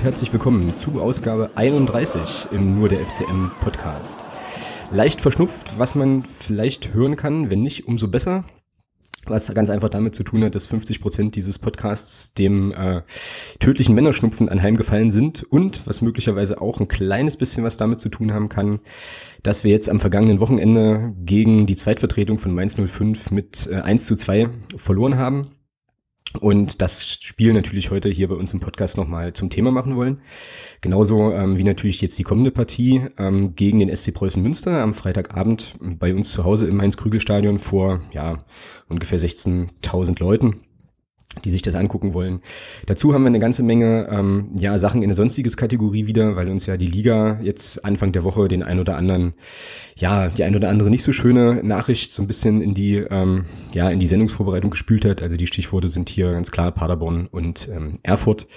Und herzlich willkommen zu Ausgabe 31 im Nur der FCM Podcast. Leicht verschnupft, was man vielleicht hören kann, wenn nicht, umso besser. Was ganz einfach damit zu tun hat, dass 50 Prozent dieses Podcasts dem äh, tödlichen Männerschnupfen anheimgefallen sind und was möglicherweise auch ein kleines bisschen was damit zu tun haben kann, dass wir jetzt am vergangenen Wochenende gegen die Zweitvertretung von Mainz 05 mit äh, 1 zu 2 verloren haben und das Spiel natürlich heute hier bei uns im Podcast nochmal zum Thema machen wollen. Genauso ähm, wie natürlich jetzt die kommende Partie ähm, gegen den SC Preußen Münster am Freitagabend bei uns zu Hause im Mainz-Krügel-Stadion vor ja, ungefähr 16.000 Leuten die sich das angucken wollen. Dazu haben wir eine ganze Menge ähm, ja, Sachen in der sonstiges Kategorie wieder, weil uns ja die Liga jetzt Anfang der Woche den ein oder anderen, ja, die ein oder andere nicht so schöne Nachricht so ein bisschen in die, ähm, ja, in die Sendungsvorbereitung gespült hat. Also die Stichworte sind hier ganz klar Paderborn und ähm, Erfurt.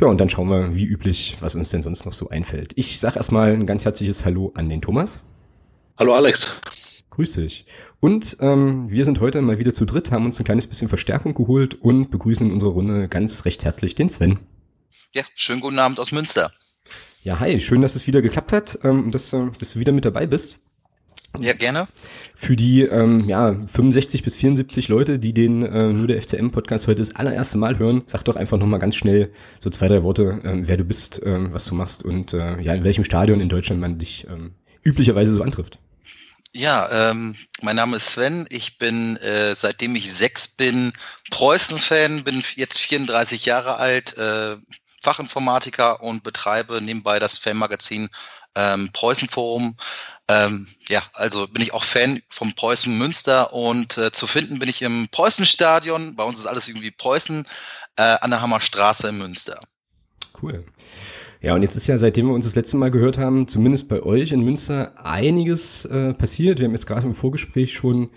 Ja, und dann schauen wir, wie üblich, was uns denn sonst noch so einfällt. Ich sag erstmal ein ganz herzliches Hallo an den Thomas. Hallo Alex. Grüß dich. Und ähm, wir sind heute mal wieder zu dritt, haben uns ein kleines bisschen Verstärkung geholt und begrüßen in unserer Runde ganz recht herzlich den Sven. Ja, schönen guten Abend aus Münster. Ja, hi, schön, dass es wieder geklappt hat ähm, dass, äh, dass du wieder mit dabei bist. Ja, gerne. Für die ähm, ja, 65 bis 74 Leute, die den äh, nur der FCM-Podcast heute das allererste Mal hören, sag doch einfach nochmal ganz schnell so zwei, drei Worte, ähm, wer du bist, ähm, was du machst und äh, ja, in welchem Stadion in Deutschland man dich ähm, üblicherweise so antrifft. Ja, ähm, mein Name ist Sven. Ich bin, äh, seitdem ich sechs bin, Preußen-Fan, bin jetzt 34 Jahre alt, äh, Fachinformatiker und betreibe nebenbei das Fanmagazin ähm, Preußen-Forum. Ähm, ja, also bin ich auch Fan vom Preußen Münster und äh, zu finden bin ich im Preußenstadion. Bei uns ist alles irgendwie Preußen äh, an der Hammerstraße in Münster. Cool. Ja, und jetzt ist ja, seitdem wir uns das letzte Mal gehört haben, zumindest bei euch in Münster einiges äh, passiert. Wir haben jetzt gerade im Vorgespräch schon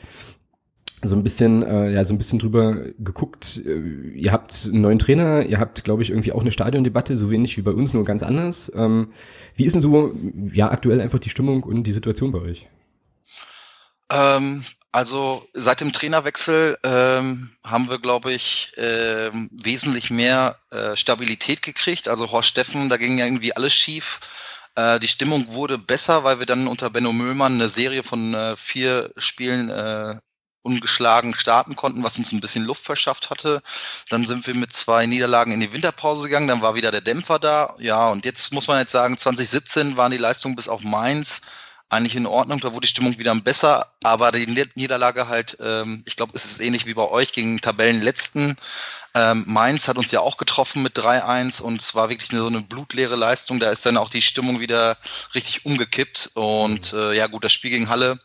so ein bisschen, äh, ja, so ein bisschen drüber geguckt. Äh, ihr habt einen neuen Trainer, ihr habt, glaube ich, irgendwie auch eine Stadiondebatte, so wenig wie bei uns, nur ganz anders. Ähm, wie ist denn so, ja, aktuell einfach die Stimmung und die Situation bei euch? Ähm, also seit dem Trainerwechsel ähm, haben wir, glaube ich, äh, wesentlich mehr äh, Stabilität gekriegt. Also Horst Steffen, da ging ja irgendwie alles schief. Äh, die Stimmung wurde besser, weil wir dann unter Benno Möhlmann eine Serie von äh, vier Spielen äh, ungeschlagen starten konnten, was uns ein bisschen Luft verschafft hatte. Dann sind wir mit zwei Niederlagen in die Winterpause gegangen, dann war wieder der Dämpfer da. Ja, und jetzt muss man jetzt sagen, 2017 waren die Leistungen bis auf Mainz eigentlich in Ordnung, da wurde die Stimmung wieder besser, aber die Niederlage halt, ähm, ich glaube, es ist ähnlich wie bei euch gegen Tabellenletzten. Ähm, Mainz hat uns ja auch getroffen mit 3-1 und es war wirklich eine, so eine blutleere Leistung. Da ist dann auch die Stimmung wieder richtig umgekippt. Und äh, ja gut, das Spiel gegen Halle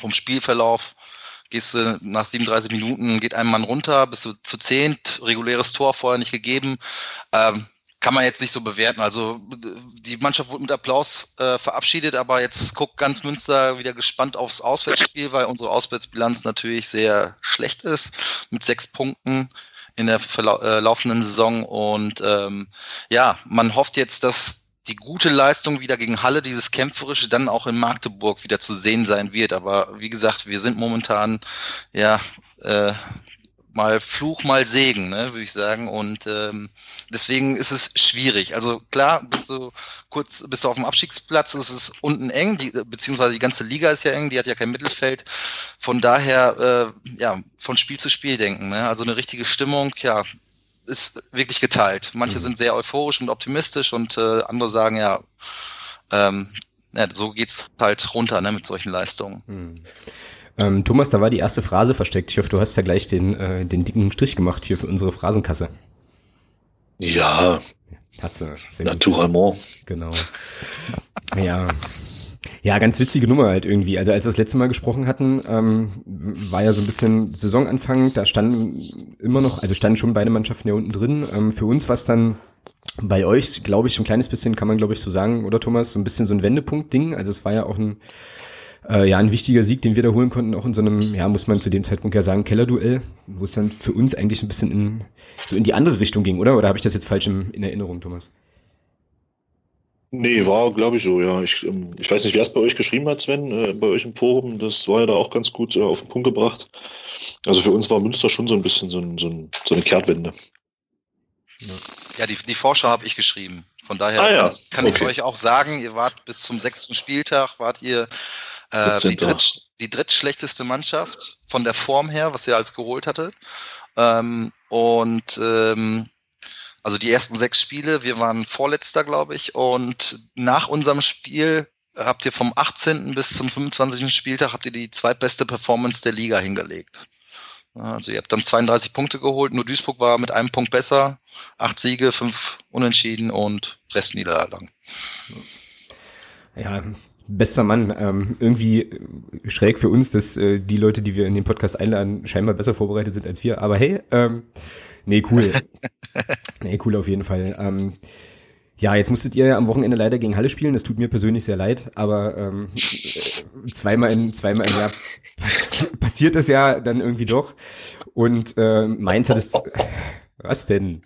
vom Spielverlauf gehst du nach 37 Minuten, geht ein Mann runter, bist du zu zehnt, reguläres Tor vorher nicht gegeben. Ähm, kann man jetzt nicht so bewerten. Also die Mannschaft wurde mit Applaus äh, verabschiedet, aber jetzt guckt ganz Münster wieder gespannt aufs Auswärtsspiel, weil unsere Auswärtsbilanz natürlich sehr schlecht ist mit sechs Punkten in der äh, laufenden Saison. Und ähm, ja, man hofft jetzt, dass die gute Leistung wieder gegen Halle, dieses kämpferische, dann auch in Magdeburg wieder zu sehen sein wird. Aber wie gesagt, wir sind momentan ja äh, mal Fluch, mal Segen, ne, würde ich sagen. Und ähm, deswegen ist es schwierig. Also klar, bist du kurz, bist du auf dem Abstiegsplatz, ist es unten eng, die, beziehungsweise die ganze Liga ist ja eng, die hat ja kein Mittelfeld. Von daher, äh, ja, von Spiel zu Spiel denken. Ne? Also eine richtige Stimmung, ja, ist wirklich geteilt. Manche mhm. sind sehr euphorisch und optimistisch und äh, andere sagen ja, ähm, ja, so geht's halt runter ne, mit solchen Leistungen. Mhm. Ähm, Thomas, da war die erste Phrase versteckt. Ich hoffe, du hast ja gleich den, äh, den dicken Strich gemacht hier für unsere Phrasenkasse. Ja. Hast du. Naturellement. Genau. Ja. Ja, ganz witzige Nummer halt irgendwie. Also als wir das letzte Mal gesprochen hatten, ähm, war ja so ein bisschen Saisonanfang, da standen immer noch, also standen schon beide Mannschaften ja unten drin. Ähm, für uns war es dann bei euch, glaube ich, ein kleines bisschen, kann man glaube ich so sagen, oder Thomas, so ein bisschen so ein Wendepunkt-Ding. Also es war ja auch ein äh, ja, ein wichtiger Sieg, den wir da holen konnten, auch in so einem, ja, muss man zu dem Zeitpunkt ja sagen, Kellerduell, wo es dann für uns eigentlich ein bisschen in, so in die andere Richtung ging, oder? Oder habe ich das jetzt falsch in, in Erinnerung, Thomas? Nee, war, glaube ich, so, ja. Ich, ähm, ich weiß nicht, wer es bei euch geschrieben hat, Sven, äh, bei euch im Forum. Das war ja da auch ganz gut äh, auf den Punkt gebracht. Also für uns war Münster schon so ein bisschen so, ein, so, ein, so eine Kehrtwende. Ja. Ja, die, die Vorschau habe ich geschrieben. Von daher Ah, ja. kann, kann ich Okay. euch auch sagen, ihr wart bis zum sechsten Spieltag, wart ihr äh, 17. die, dritt, die drittschlechteste Mannschaft von der Form her, was ihr als geholt hattet. Ähm, und ähm, also die ersten sechs Spiele, wir waren Vorletzter, glaube ich. Und nach unserem Spiel habt ihr vom 18. bis zum 25. Spieltag habt ihr die zweitbeste Performance der Liga hingelegt. Also ihr habt dann 32 Punkte geholt, nur Duisburg war mit einem Punkt besser. Acht Siege, fünf Unentschieden und Restniederlagen. Ja, bester Mann. Ähm, irgendwie schräg für uns, dass äh, die Leute, die wir in den Podcast einladen, scheinbar besser vorbereitet sind als wir. Aber hey, ähm, nee, cool. nee, cool auf jeden Fall. Ähm, ja, jetzt musstet ihr ja am Wochenende leider gegen Halle spielen. Das tut mir persönlich sehr leid, aber ähm, äh, zweimal in zweimal im Jahr pass passiert das ja dann irgendwie doch. Und äh, Mainz hat es. Was denn?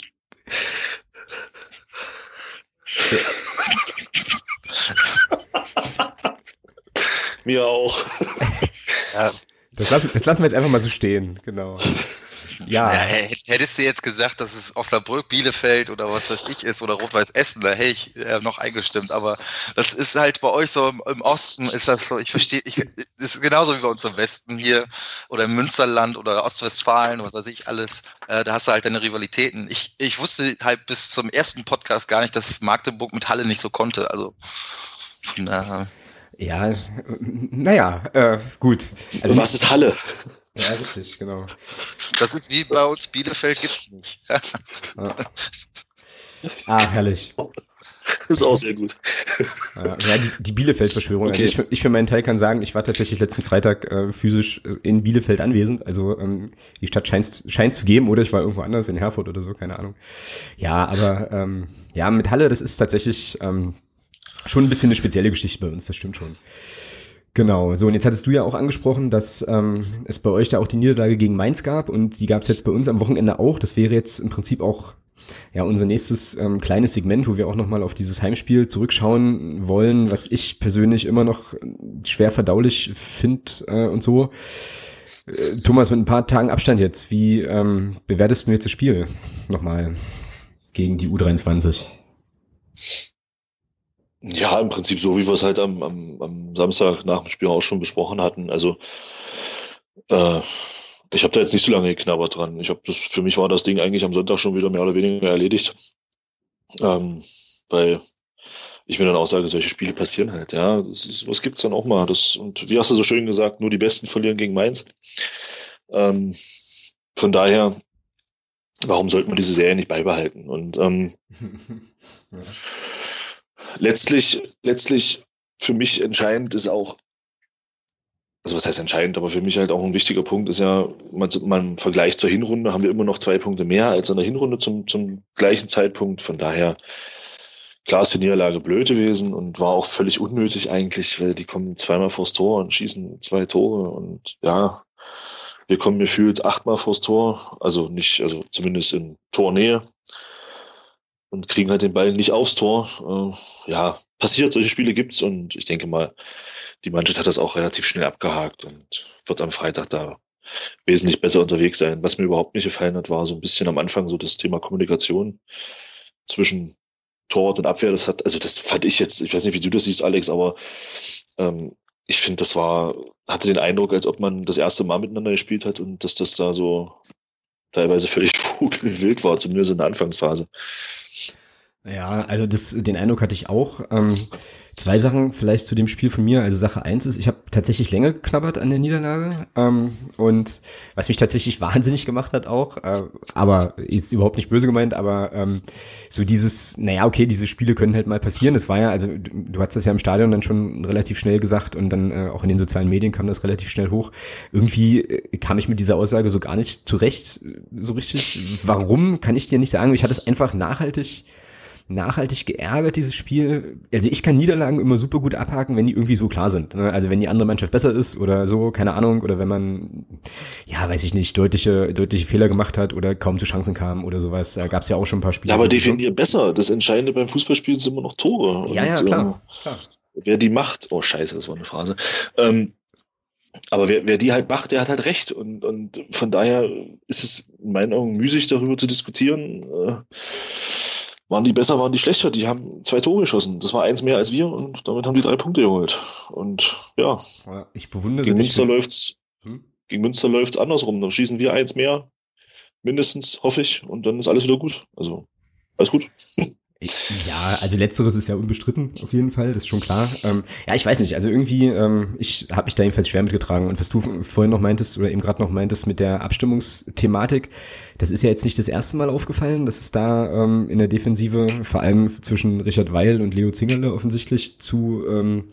Mir auch. Ja, Das lassen, das lassen wir jetzt einfach mal so stehen, genau. Ja, Ja, hättest du jetzt gesagt, dass es Osnabrück, Bielefeld oder was weiß ich ist oder Rot-Weiß Essen, da hätte ich äh, noch eingestimmt. Aber das ist halt bei euch so im, im Osten ist das so, ich verstehe, ich, das ist genauso wie bei uns im Westen hier oder im Münsterland oder Ostwestfalen, was weiß ich alles. Äh, da hast du halt deine Rivalitäten. Ich, ich wusste halt bis zum ersten Podcast gar nicht, dass Magdeburg mit Halle nicht so konnte. Also von daher. ja, naja, äh, gut. Also, Was ist Halle? ja, richtig, genau. Das ist wie bei uns Bielefeld gibt's nicht. Ah, herrlich. Ist auch sehr gut. Ja, ja, die, die Bielefeld-Verschwörung. Okay. Also ich, ich für meinen Teil kann sagen, ich war tatsächlich letzten Freitag äh, physisch in Bielefeld anwesend. Also ähm, die Stadt scheint scheint zu geben oder ich war irgendwo anders in Herford oder so, keine Ahnung. Ja, aber ähm, ja, mit Halle, das ist tatsächlich ähm, schon ein bisschen eine spezielle Geschichte bei uns, das stimmt schon. Genau, so und jetzt hattest du ja auch angesprochen, dass ähm, es bei euch da auch die Niederlage gegen Mainz gab und die gab es jetzt bei uns am Wochenende auch. Das wäre jetzt im Prinzip auch ja unser nächstes ähm, kleines Segment, wo wir auch nochmal auf dieses Heimspiel zurückschauen wollen, was ich persönlich immer noch schwer verdaulich finde äh, und so. Äh, Thomas, mit ein paar Tagen Abstand jetzt, wie ähm, bewertest du jetzt das Spiel nochmal gegen die U23? Ja, im Prinzip so, wie wir es halt am, am, am Samstag nach dem Spiel auch schon besprochen hatten. Also äh, ich habe da jetzt nicht so lange geknabbert dran. Ich habe das für mich war das Ding eigentlich am Sonntag schon wieder mehr oder weniger erledigt, ähm, weil ich mir dann auch sage, solche Spiele passieren halt. Ja, ist, was gibt's dann auch mal? Das und wie hast du so schön gesagt, nur die Besten verlieren gegen Mainz. Ähm, von daher, warum sollte man diese Serie nicht beibehalten? Und ähm, letztlich, letztlich für mich entscheidend ist auch, also was heißt entscheidend, aber für mich halt auch ein wichtiger Punkt ist ja, man, man Vergleich zur Hinrunde haben wir immer noch zwei Punkte mehr als in der Hinrunde zum, zum gleichen Zeitpunkt. Von daher, klar ist die Niederlage blöd gewesen und war auch völlig unnötig eigentlich, weil die kommen zweimal vors Tor und schießen zwei Tore und ja, wir kommen gefühlt achtmal vors Tor, also nicht, also zumindest in Tornähe und kriegen halt den Ball nicht aufs Tor. Äh, ja, passiert, solche Spiele gibt's und ich denke mal, die Mannschaft hat das auch relativ schnell abgehakt und wird am Freitag da wesentlich besser unterwegs sein. Was mir überhaupt nicht gefallen hat, war so ein bisschen am Anfang so das Thema Kommunikation zwischen Torwart und Abwehr. Das hat, also das fand ich jetzt, ich weiß nicht, wie du das siehst, Alex, aber ähm, ich finde, das war, hatte den Eindruck, als ob man das erste Mal miteinander gespielt hat und dass das da so teilweise völlig vogelwild war, zumindest in der Anfangsphase. Ja, also das, den Eindruck hatte ich auch. Ähm, zwei Sachen vielleicht zu dem Spiel von mir. Also Sache eins ist, ich habe tatsächlich länger geknabbert an der Niederlage ähm, und was mich tatsächlich wahnsinnig gemacht hat auch, äh, aber ist überhaupt nicht böse gemeint, aber ähm, so dieses, naja, okay, diese Spiele können halt mal passieren. Das war ja, also du, du hast das ja im Stadion dann schon relativ schnell gesagt und dann äh, auch in den sozialen Medien kam das relativ schnell hoch. Irgendwie äh, kam ich mit dieser Aussage so gar nicht zurecht, äh, so richtig. Warum, kann ich dir nicht sagen. Ich hatte es einfach nachhaltig nachhaltig geärgert, dieses Spiel. Also ich kann Niederlagen immer super gut abhaken, wenn die irgendwie so klar sind. ne? Also wenn die andere Mannschaft besser ist oder so, keine Ahnung, oder wenn man, ja, weiß ich nicht, deutliche, deutliche Fehler gemacht hat oder kaum zu Chancen kam oder sowas. Da gab es ja auch schon ein paar Spiele. Ja, aber die so- definier besser. Das Entscheidende beim Fußballspielen sind immer noch Tore. Ja, ja, Und, klar. äh, klar. wer die macht, oh scheiße, das war eine Phrase. Ähm, aber wer, wer die halt macht, der hat halt recht. Und, und von daher ist es in meinen Augen müßig, darüber zu diskutieren. Äh, waren die besser, waren die schlechter. Die haben zwei Tore geschossen. Das war eins mehr als wir und damit haben die drei Punkte geholt. Und ja, ich bewundere gegen Münster läuft's, hm? gegen Münster läuft's andersrum. Dann schießen wir eins mehr, mindestens, hoffe ich, und dann ist alles wieder gut. Also, alles gut. Ja, also letzteres ist ja unbestritten, auf jeden Fall, das ist schon klar. Ähm, ja, ich weiß nicht, also irgendwie, ähm, ich habe mich da jedenfalls schwer mitgetragen. Und was du vorhin noch meintest oder eben gerade noch meintest mit der Abstimmungsthematik, das ist ja jetzt nicht das erste Mal aufgefallen, dass es da ähm, in der Defensive, vor allem zwischen Richard Weil und Leo Zingerle offensichtlich zu ähm,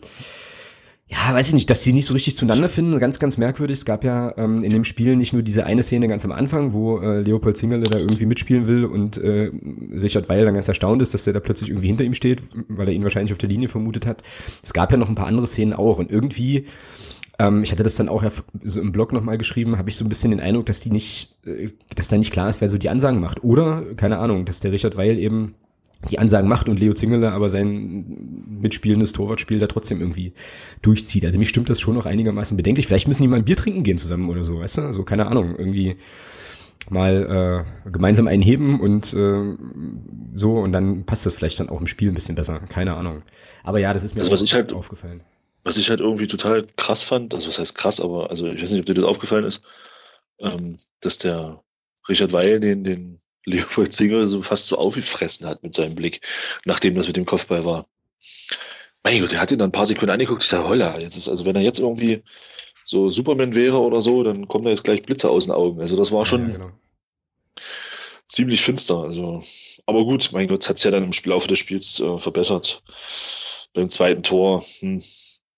ja, weiß ich nicht, dass die nicht so richtig zueinander finden, ganz, ganz merkwürdig. Es gab ja ähm, in dem Spiel nicht nur diese eine Szene ganz am Anfang, wo äh, Leopold Zingerle da irgendwie mitspielen will und äh, Richard Weil dann ganz erstaunt ist, dass der da plötzlich irgendwie hinter ihm steht, weil er ihn wahrscheinlich auf der Linie vermutet hat. Es gab ja noch ein paar andere Szenen auch und irgendwie ähm, ich hatte das dann auch so im Blog nochmal geschrieben, habe ich so ein bisschen den Eindruck, dass die nicht, äh, dass da nicht klar ist, wer so die Ansagen macht. Oder, keine Ahnung, dass der Richard Weil eben die Ansagen macht und Leo Zingele aber sein mitspielendes Torwartspiel da trotzdem irgendwie durchzieht. Also mich stimmt das schon noch einigermaßen bedenklich. Vielleicht müssen die mal ein Bier trinken gehen zusammen oder so, weißt du? Also keine Ahnung, irgendwie mal äh, gemeinsam einheben und äh, so und dann passt das vielleicht dann auch im Spiel ein bisschen besser. Keine Ahnung. Aber ja, das ist mir also, was ich halt, aufgefallen. Was ich halt irgendwie total krass fand, also was heißt krass, aber also ich weiß nicht, ob dir das aufgefallen ist, ähm, dass der Richard Weil den, den Leopold Singer so fast so aufgefressen hat mit seinem Blick, nachdem das mit dem Kopfball war. Mein Gott, der hat ihn dann ein paar Sekunden angeguckt. Ich dachte, holla, jetzt ist, also wenn er jetzt irgendwie so Superman wäre oder so, dann kommen da jetzt gleich Blitze aus den Augen. Also das war schon ja, genau. ziemlich finster. Also, aber gut, mein Gott, hat es ja dann im Laufe des Spiels äh, verbessert. Beim zweiten Tor, hm,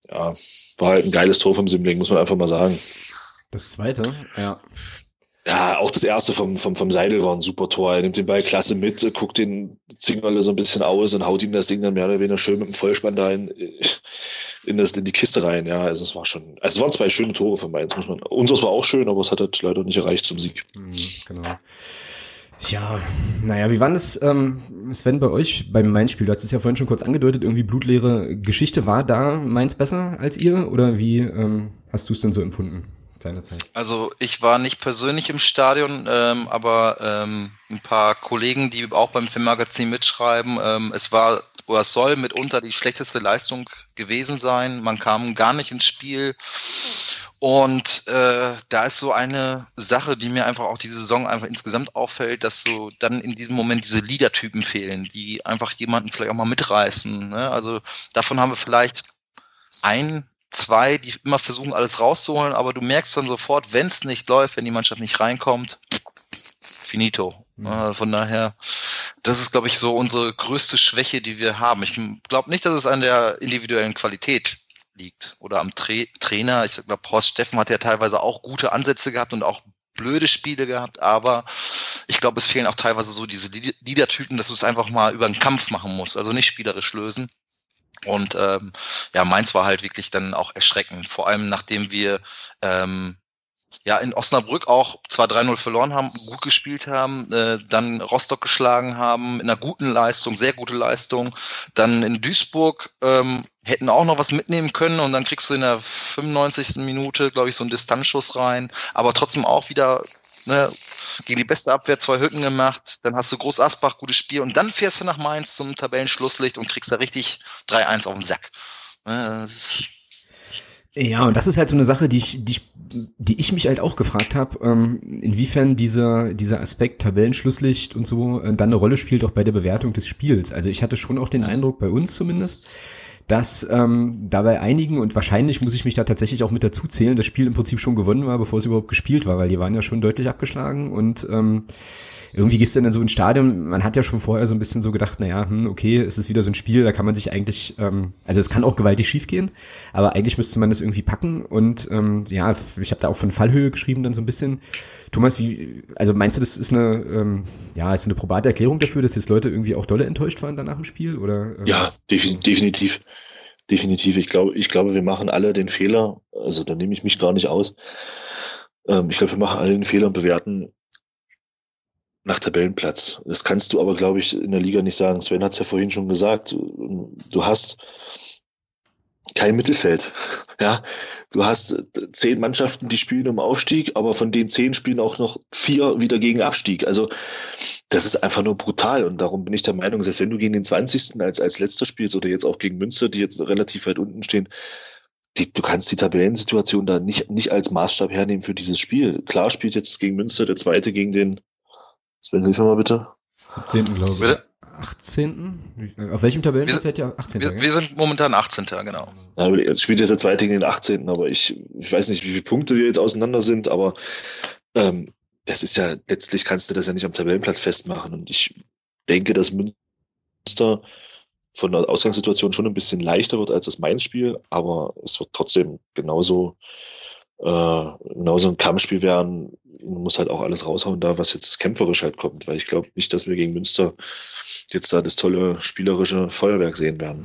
ja, war halt ein geiles Tor vom Simling, muss man einfach mal sagen. Das zweite, ja. Ja, auch das erste vom, vom, vom Seidel war ein super Tor. Er nimmt den Ball klasse mit, guckt den Zingerle so ein bisschen aus und haut ihm das Ding dann mehr oder weniger schön mit dem Vollspann da in, in, das, in die Kiste rein. Ja, also es war schon, also es waren zwei schöne Tore von Mainz, muss man. Unseres war auch schön, aber es hat halt leider nicht erreicht zum Sieg. Mhm, genau. Ja, naja, wie war das, ähm, Sven, bei euch beim Mainz-Spiel? Du hast es ja vorhin schon kurz angedeutet, irgendwie blutleere Geschichte. War da Mainz besser als ihr oder wie ähm, hast du es denn so empfunden? Seinerzeit? Also ich war nicht persönlich im Stadion, ähm, aber ähm, ein paar Kollegen, die auch beim Filmmagazin mitschreiben, ähm, es war oder es soll mitunter die schlechteste Leistung gewesen sein. Man kam gar nicht ins Spiel. Und äh, da ist so eine Sache, die mir einfach auch diese Saison einfach insgesamt auffällt, dass so dann in diesem Moment diese Leader-Typen fehlen, die einfach jemanden vielleicht auch mal mitreißen. Ne? Also davon haben wir vielleicht ein zwei, die immer versuchen, alles rauszuholen, aber du merkst dann sofort, wenn es nicht läuft, wenn die Mannschaft nicht reinkommt, finito. Mhm. Also von daher, das ist, glaube ich, so unsere größte Schwäche, die wir haben. Ich glaube nicht, dass es an der individuellen Qualität liegt oder am Tra Trainer. Ich glaube, Horst Steffen hat ja teilweise auch gute Ansätze gehabt und auch blöde Spiele gehabt, aber ich glaube, es fehlen auch teilweise so diese Leader-Typen, dass du es einfach mal über einen Kampf machen musst, also nicht spielerisch lösen. Und ähm, ja, Mainz war halt wirklich dann auch erschreckend, vor allem nachdem wir ähm, ja in Osnabrück auch zwar 3-0 verloren haben, gut gespielt haben, äh, dann Rostock geschlagen haben, in einer guten Leistung, sehr gute Leistung, dann in Duisburg ähm, hätten auch noch was mitnehmen können und dann kriegst du in der 95. Minute, glaube ich, so einen Distanzschuss rein, aber trotzdem auch wieder ne, gegen die beste Abwehr zwei Hütten gemacht, dann hast du Groß Asbach, gutes Spiel und dann fährst du nach Mainz zum Tabellenschlusslicht und kriegst da richtig 3-1 auf den Sack. Ne, ja, und das ist halt so eine Sache, die ich, die ich, die ich mich halt auch gefragt habe, ähm, inwiefern dieser, dieser Aspekt Tabellenschlusslicht und so äh, dann eine Rolle spielt auch bei der Bewertung des Spiels. Also ich hatte schon auch den Eindruck, bei uns zumindest, dass ähm, da bei einigen, und wahrscheinlich muss ich mich da tatsächlich auch mit dazu zählen, das Spiel im Prinzip schon gewonnen war, bevor es überhaupt gespielt war, weil die waren ja schon deutlich abgeschlagen und ähm, irgendwie gehst du dann so ins Stadion, man hat ja schon vorher so ein bisschen so gedacht, naja, hm, okay, es ist wieder so ein Spiel, da kann man sich eigentlich, ähm, also es kann auch gewaltig schiefgehen, aber eigentlich müsste man das irgendwie packen und ähm, ja, ich habe da auch von Fallhöhe geschrieben dann so ein bisschen. Thomas, wie, also meinst du, das ist eine, ähm, ja, ist eine probate Erklärung dafür, dass jetzt Leute irgendwie auch dolle enttäuscht waren danach im Spiel oder? Ähm? Ja, definitiv. Definitiv. Ich glaube, ich glaube, wir machen alle den Fehler, also da nehme ich mich gar nicht aus. Ähm, ich glaube, wir machen alle den Fehler und bewerten nach Tabellenplatz. Das kannst du aber, glaube ich, in der Liga nicht sagen. Sven hat es ja vorhin schon gesagt. Du hast kein Mittelfeld. Ja, du hast zehn Mannschaften, die spielen um Aufstieg, aber von den zehn spielen auch noch vier wieder gegen Abstieg. Also das ist einfach nur brutal und darum bin ich der Meinung, selbst wenn du gegen den 20. als, als letzter spielst oder jetzt auch gegen Münster, die jetzt relativ weit unten stehen, die, du kannst die Tabellensituation da nicht, nicht als Maßstab hernehmen für dieses Spiel. Klar spielt jetzt gegen Münster der zweite gegen den, Sven, hilf mir mal bitte. 17. glaube ich. 18. Auf welchem Tabellenplatz seid ihr? 18. Wir, wir, sind momentan 18. genau. Ja, jetzt spielt jetzt der zweite gegen den 18. Aber ich, ich weiß nicht, wie viele Punkte wir jetzt auseinander sind, aber ähm, das ist ja, letztlich kannst du das ja nicht am Tabellenplatz festmachen. Und ich denke, dass Münster von der Ausgangssituation schon ein bisschen leichter wird als das Mainz-Spiel, aber es wird trotzdem genauso äh, genauso ein Kampfspiel werden. Muss halt auch alles raushauen, da was jetzt kämpferisch halt kommt, weil ich glaube nicht, dass wir gegen Münster jetzt da das tolle spielerische Feuerwerk sehen werden.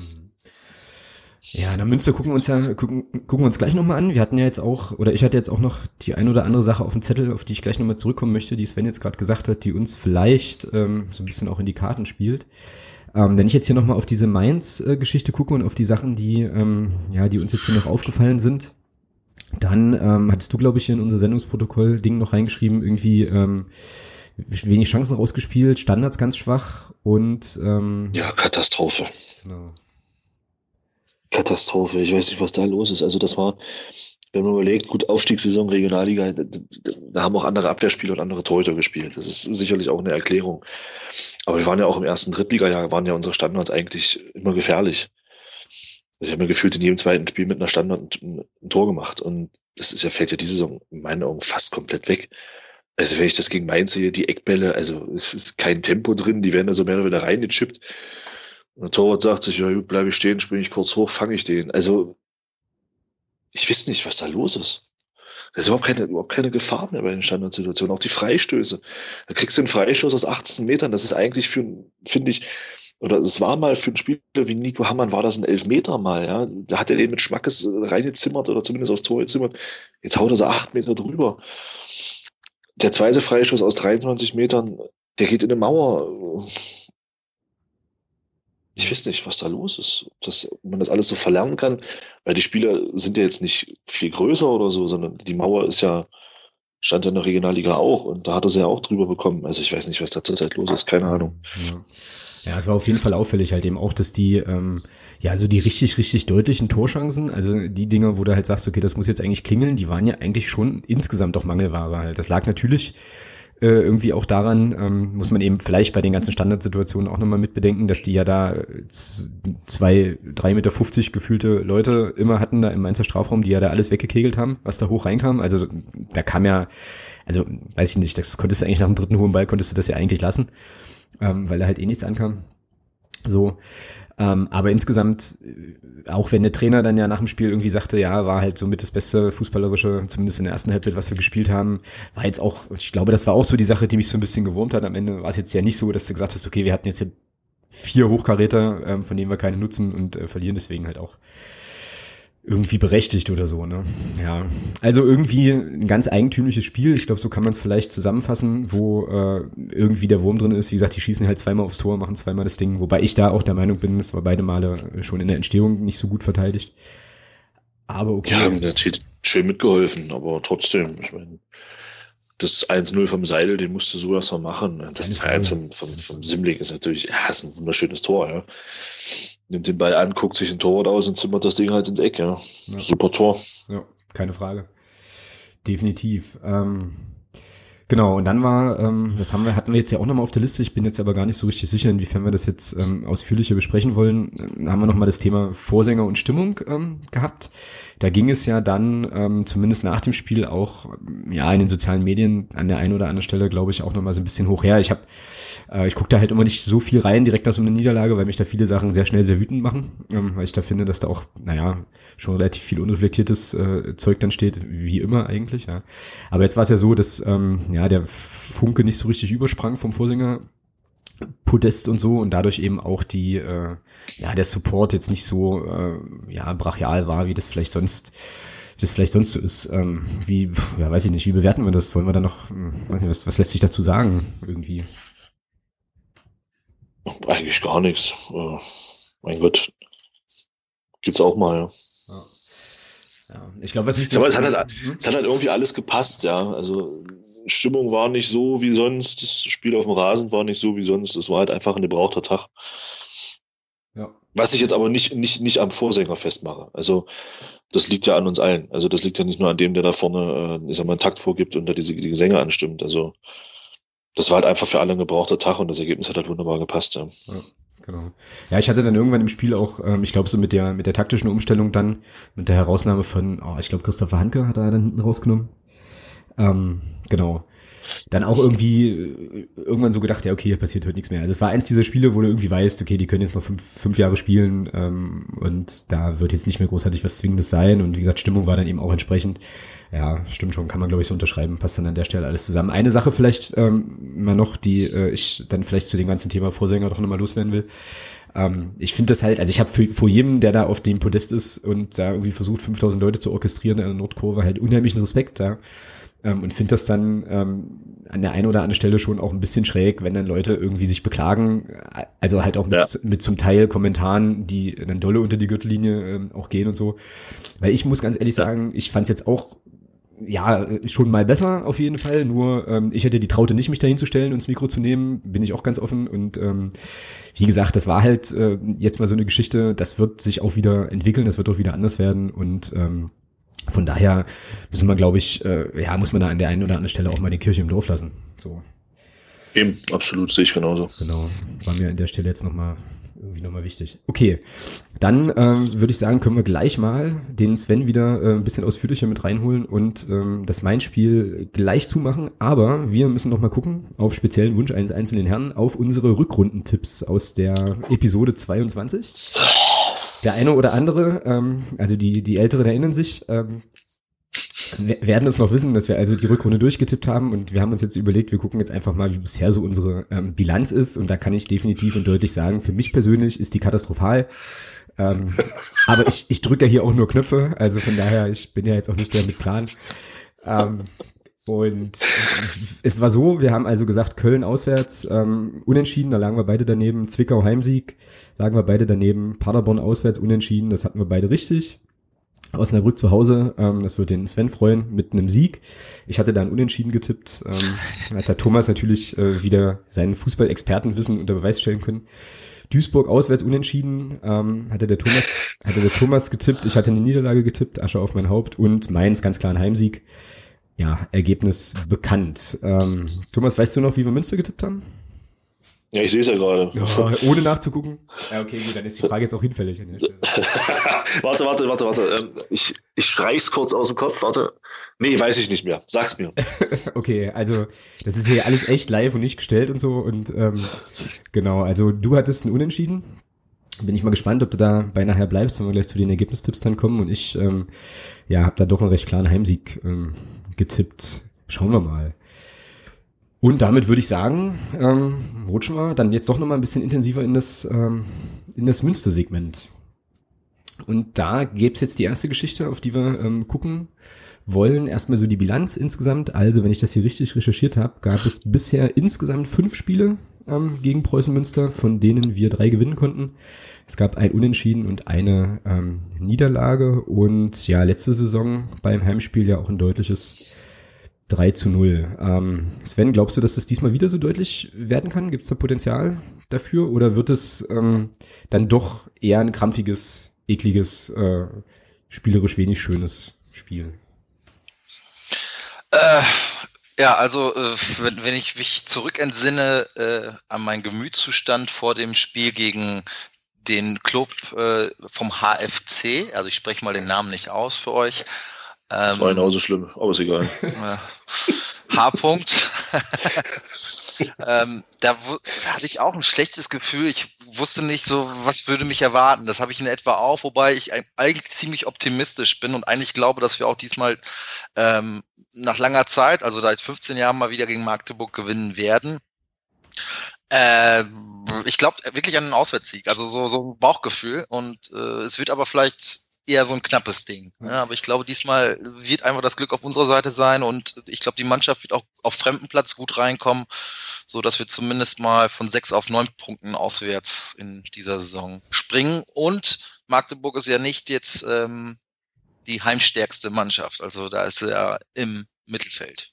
Ja, na Münster gucken wir uns ja gucken, gucken wir uns gleich nochmal an. Wir hatten ja jetzt auch, oder ich hatte jetzt auch noch die ein oder andere Sache auf dem Zettel, auf die ich gleich nochmal zurückkommen möchte, die Sven jetzt gerade gesagt hat, die uns vielleicht ähm, so ein bisschen auch in die Karten spielt. Ähm, wenn ich jetzt hier nochmal auf diese Mainz-Geschichte gucke und auf die Sachen, die, ähm, ja, die uns jetzt hier noch aufgefallen sind, dann ähm, hattest du, glaube ich, in unser Sendungsprotokoll-Ding noch reingeschrieben, irgendwie ähm, wenig Chancen rausgespielt, Standards ganz schwach und ähm, ja, Katastrophe. Genau. Katastrophe. Ich weiß nicht, was da los ist. Also das war, wenn man überlegt, gut, Aufstiegssaison, Regionalliga, da, da haben auch andere Abwehrspieler und andere Torhüter gespielt. Das ist sicherlich auch eine Erklärung. Aber wir waren ja auch im ersten Drittliga-Jahr, waren ja unsere Standards eigentlich immer gefährlich. Also ich habe mir gefühlt in jedem zweiten Spiel mit einer Standard ein, ein Tor gemacht. Und das ist ja, fällt ja diese Saison in meinen Augen fast komplett weg. Also wenn ich das gegen Mainz sehe, die Eckbälle, also es ist kein Tempo drin, die werden da so mehr oder weniger reingechippt. Und der Torwart sagt sich, ja gut, bleibe ich stehen, springe ich kurz hoch, fange ich den. Also ich weiß nicht, was da los ist. Da ist überhaupt keine, überhaupt keine Gefahr mehr bei den Standardsituationen. Auch die Freistöße. Da kriegst du einen Freistoß aus 18 Metern. Das ist eigentlich für, finde ich, oder es war mal für einen Spieler wie Nico Hammann, war das ein Elfmeter mal, ja. Da hat er den mit Schmackes reingezimmert oder zumindest aufs Tor gezimmert. Jetzt haut er so acht Meter drüber. Der zweite Freischuss aus 23 Metern, der geht in eine Mauer. Ich weiß nicht, was da los ist. Dass man das alles so verlernen kann, weil die Spieler sind ja jetzt nicht viel größer oder so, sondern die Mauer ist ja, stand ja in der Regionalliga auch und da hat er sie ja auch drüber bekommen. Also ich weiß nicht, was da zurzeit los ist, keine Ahnung. Ja. Ja, es war auf jeden Fall auffällig halt eben auch, dass die, ähm, ja, so die richtig, richtig deutlichen Torchancen, also die Dinge, wo du halt sagst, okay, das muss jetzt eigentlich klingeln, die waren ja eigentlich schon insgesamt doch Mangelware halt. Das lag natürlich äh, irgendwie auch daran, ähm, muss man eben vielleicht bei den ganzen Standardsituationen auch nochmal mitbedenken, dass die ja da zwei, drei Meter fünfzig gefühlte Leute immer hatten da im Mainzer Strafraum, die ja da alles weggekegelt haben, was da hoch reinkam. Also da kam ja, also weiß ich nicht, das konntest du eigentlich nach dem dritten hohen Ball, konntest du das ja eigentlich lassen ähm, weil da halt eh nichts ankam. So. Ähm, aber insgesamt, äh, auch wenn der Trainer dann ja nach dem Spiel irgendwie sagte, ja, war halt somit das beste fußballerische, zumindest in der ersten Halbzeit, was wir gespielt haben, war jetzt auch, ich glaube, das war auch so die Sache, die mich so ein bisschen gewurmt hat. Am Ende war es jetzt ja nicht so, dass du gesagt hast, okay, wir hatten jetzt hier vier Hochkaräter, ähm, von denen wir keine nutzen und äh, verlieren deswegen halt auch irgendwie berechtigt oder so, ne? Ja. Also irgendwie ein ganz eigentümliches Spiel. Ich glaube, so kann man es vielleicht zusammenfassen, wo äh, irgendwie der Wurm drin ist. Wie gesagt, die schießen halt zweimal aufs Tor, machen zweimal das Ding. Wobei ich da auch der Meinung bin, es war beide Male schon in der Entstehung nicht so gut verteidigt. Aber okay. Ja, haben natürlich schön mitgeholfen, aber trotzdem, ich meine, das 1-0 vom Seidel, den musste so erstmal machen. Das 2-1 vom, vom, vom Simling ist natürlich, ja, ist ein wunderschönes Tor, ja nimmt den Ball an, guckt sich ein Torwart aus und zimmert das Ding halt ins Eck. Ja. ja. Super Tor. Ja, keine Frage. Definitiv. Ähm, genau, und dann war, ähm, das haben wir, hatten wir jetzt ja auch nochmal auf der Liste, ich bin jetzt aber gar nicht so richtig sicher, inwiefern wir das jetzt ähm, ausführlicher besprechen wollen. Da haben wir nochmal das Thema Vorsänger und Stimmung ähm, gehabt. Da ging es ja dann ähm, zumindest nach dem Spiel auch ja in den sozialen Medien an der einen oder anderen Stelle, glaube ich, auch nochmal so ein bisschen hoch her. Ich habe, äh, ich gucke da halt immer nicht so viel rein direkt nach so einer Niederlage, weil mich da viele Sachen sehr schnell sehr wütend machen, ähm, weil ich da finde, dass da auch, naja, schon relativ viel unreflektiertes äh, Zeug dann steht, wie immer eigentlich. Ja. Aber jetzt war es ja so, dass ähm, ja der Funke nicht so richtig übersprang vom Vorsänger Podest und so und dadurch eben auch die äh, ja der Support jetzt nicht so äh, ja brachial war, wie das vielleicht sonst das vielleicht sonst so ist. Ähm, wie ja weiß ich nicht, wie bewerten wir das? Wollen wir da noch hm, weiß nicht, was, was lässt sich dazu sagen irgendwie? Eigentlich gar nichts. Äh, mein Gott, gibt's auch mal. Ja. Ja. ja. Ich glaube, was mich so. Aber es hat, halt, hm? es hat halt irgendwie alles gepasst, ja. Also Stimmung war nicht so wie sonst, das Spiel auf dem Rasen war nicht so wie sonst. Es war halt einfach ein gebrauchter Tag. Ja. Was ich jetzt aber nicht, nicht, nicht am Vorsänger festmache. Also, das liegt ja an uns allen. Also, das liegt ja nicht nur an dem, der da vorne, äh, ich sag mal, einen Takt vorgibt und da diese, die Gesänge anstimmt. Also, das war halt einfach für alle ein gebrauchter Tag und das Ergebnis hat halt wunderbar gepasst. Ja. ja genau. Ja, ich hatte dann irgendwann im Spiel auch, ähm, ich glaube so mit der mit der taktischen Umstellung dann, mit der Herausnahme von, oh, ich glaube Christopher Hanke hat er dann hinten rausgenommen. Ähm, genau dann auch irgendwie äh, irgendwann so gedacht, ja, okay, hier passiert heute nichts mehr. Also es war eins dieser Spiele, wo du irgendwie weißt, okay, die können jetzt noch fünf, fünf Jahre spielen ähm, und da wird jetzt nicht mehr großartig was Zwingendes sein. Und wie gesagt, Stimmung war dann eben auch entsprechend. Ja, stimmt schon, kann man glaube ich so unterschreiben, passt dann an der Stelle alles zusammen. Eine Sache vielleicht ähm, mal noch, die äh, ich dann vielleicht zu dem ganzen Thema Vorsänger doch nochmal loswerden will ähm, ich finde das halt, also ich habe vor jedem, der da auf dem Podest ist und da irgendwie versucht, 5000 Leute zu orchestrieren in der Nordkurve, halt unheimlichen Respekt da ähm, und finde das dann ähm, an der einen oder anderen Stelle schon auch ein bisschen schräg, wenn dann Leute irgendwie sich beklagen, also halt auch mit, ja. mit zum Teil Kommentaren, die dann dolle unter die Gürtellinie ähm, auch gehen und so. Weil ich muss ganz ehrlich sagen, ich fand es jetzt auch ja, schon mal besser auf jeden Fall. Nur ähm, ich hätte die Traute nicht, mich dahin zu stellen und das Mikro zu nehmen, bin ich auch ganz offen. Und ähm, wie gesagt, das war halt äh, jetzt mal so eine Geschichte, das wird sich auch wieder entwickeln, das wird auch wieder anders werden. Und ähm, von daher müssen wir, glaube ich, äh, ja, muss man da an der einen oder anderen Stelle auch mal die Kirche im Dorf lassen. So. Eben, absolut, sehe ich genauso. Genau, war mir an der Stelle jetzt nochmal irgendwie nochmal wichtig. Okay, dann ähm, würde ich sagen, können wir gleich mal den Sven wieder äh, ein bisschen ausführlicher mit reinholen und ähm, das Main-Spiel gleich zumachen. Aber wir müssen noch mal gucken, auf speziellen Wunsch eines einzelnen Herrn, auf unsere Rückrundentipps aus der Episode 22. Der eine oder andere, ähm, also die, die Älteren erinnern sich, ähm, werden es noch wissen, dass wir also die Rückrunde durchgetippt haben und wir haben uns jetzt überlegt, wir gucken jetzt einfach mal, wie bisher so unsere ähm, Bilanz ist und da kann ich definitiv und deutlich sagen, für mich persönlich ist die katastrophal. Ähm, aber ich, ich drücke ja hier auch nur Knöpfe, also von daher, ich bin ja jetzt auch nicht der mit Plan. Ähm, und es war so, wir haben also gesagt, Köln auswärts, ähm, unentschieden, da lagen wir beide daneben, Zwickau Heimsieg, lagen wir beide daneben, Paderborn auswärts, unentschieden, das hatten wir beide richtig. Osnabrück zu Hause, ähm, das wird den Sven freuen, mit einem Sieg. Ich hatte da ein Unentschieden getippt, ähm, hat der Thomas natürlich äh, wieder seinen Fußball-Expertenwissen unter Beweis stellen können. Duisburg auswärts unentschieden, ähm, hatte der Thomas, hatte der Thomas getippt, ich hatte eine Niederlage getippt, Asche auf mein Haupt und Mainz ganz klar ein Heimsieg ja, Ergebnis bekannt. Ähm, Thomas, weißt du noch, wie wir Münster getippt haben? Ja, ich sehe es ja gerade. Ja, ohne nachzugucken. Ja, okay, gut, dann ist die Frage jetzt auch hinfällig. warte, warte, warte, warte. Ähm, ich, ich streich's kurz aus dem Kopf. Warte. Nee, weiß ich nicht mehr. Sag's mir. okay, also das ist hier alles echt live und nicht gestellt und so. Und ähm, genau, also du hattest ein Unentschieden. Bin ich mal gespannt, ob du da bei nachher bleibst, wenn wir gleich zu den Ergebnistipps dann kommen. Und ich ähm, ja, habe da doch einen recht klaren Heimsieg ähm, getippt. Schauen wir mal. Und damit würde ich sagen, ähm, rutschen wir dann jetzt doch nochmal ein bisschen intensiver in das, ähm, in das Münster-Segment. Und da gäbe es jetzt die erste Geschichte, auf die wir ähm, gucken wollen. Erstmal so die Bilanz insgesamt. Also, wenn ich das hier richtig recherchiert habe, gab es bisher insgesamt fünf Spiele ähm, gegen Preußen Münster, von denen wir drei gewinnen konnten. Es gab ein Unentschieden und eine ähm, Niederlage und ja, letzte Saison beim Heimspiel ja auch ein deutliches 3 zu 0. Ähm, Sven, glaubst du, dass das diesmal wieder so deutlich werden kann? Gibt es da Potenzial dafür oder wird es ähm, dann doch eher ein krampfiges, ekliges, äh, spielerisch wenig schönes Spiel? Äh, ja, also äh, wenn, wenn ich mich zurückentsinne äh, an meinen Gemütszustand vor dem Spiel gegen den Club äh, vom HFC, also ich spreche mal den Namen nicht aus für euch. Ähm, das war genauso schlimm, aber ist egal. H. -Punkt. ähm, da, da, hatte ich auch ein schlechtes Gefühl. Ich wusste nicht so, was würde mich erwarten. Das habe ich in etwa auch, wobei ich eigentlich ziemlich optimistisch bin und eigentlich glaube, dass wir auch diesmal ähm, nach langer Zeit, also seit 15 Jahren mal wieder gegen Magdeburg gewinnen werden. Äh, ich glaube wirklich an einen Auswärtssieg, also so, so ein Bauchgefühl. Und äh, es wird aber vielleicht eher so ein knappes Ding. Ja, aber ich glaube, diesmal wird einfach das Glück auf unserer Seite sein und ich glaube, die Mannschaft wird auch auf Fremdenplatz gut reinkommen, so dass wir zumindest mal von sechs auf neun Punkten auswärts in dieser Saison springen und Magdeburg ist ja nicht jetzt ähm, die heimstärkste Mannschaft. Also da ist er im Mittelfeld.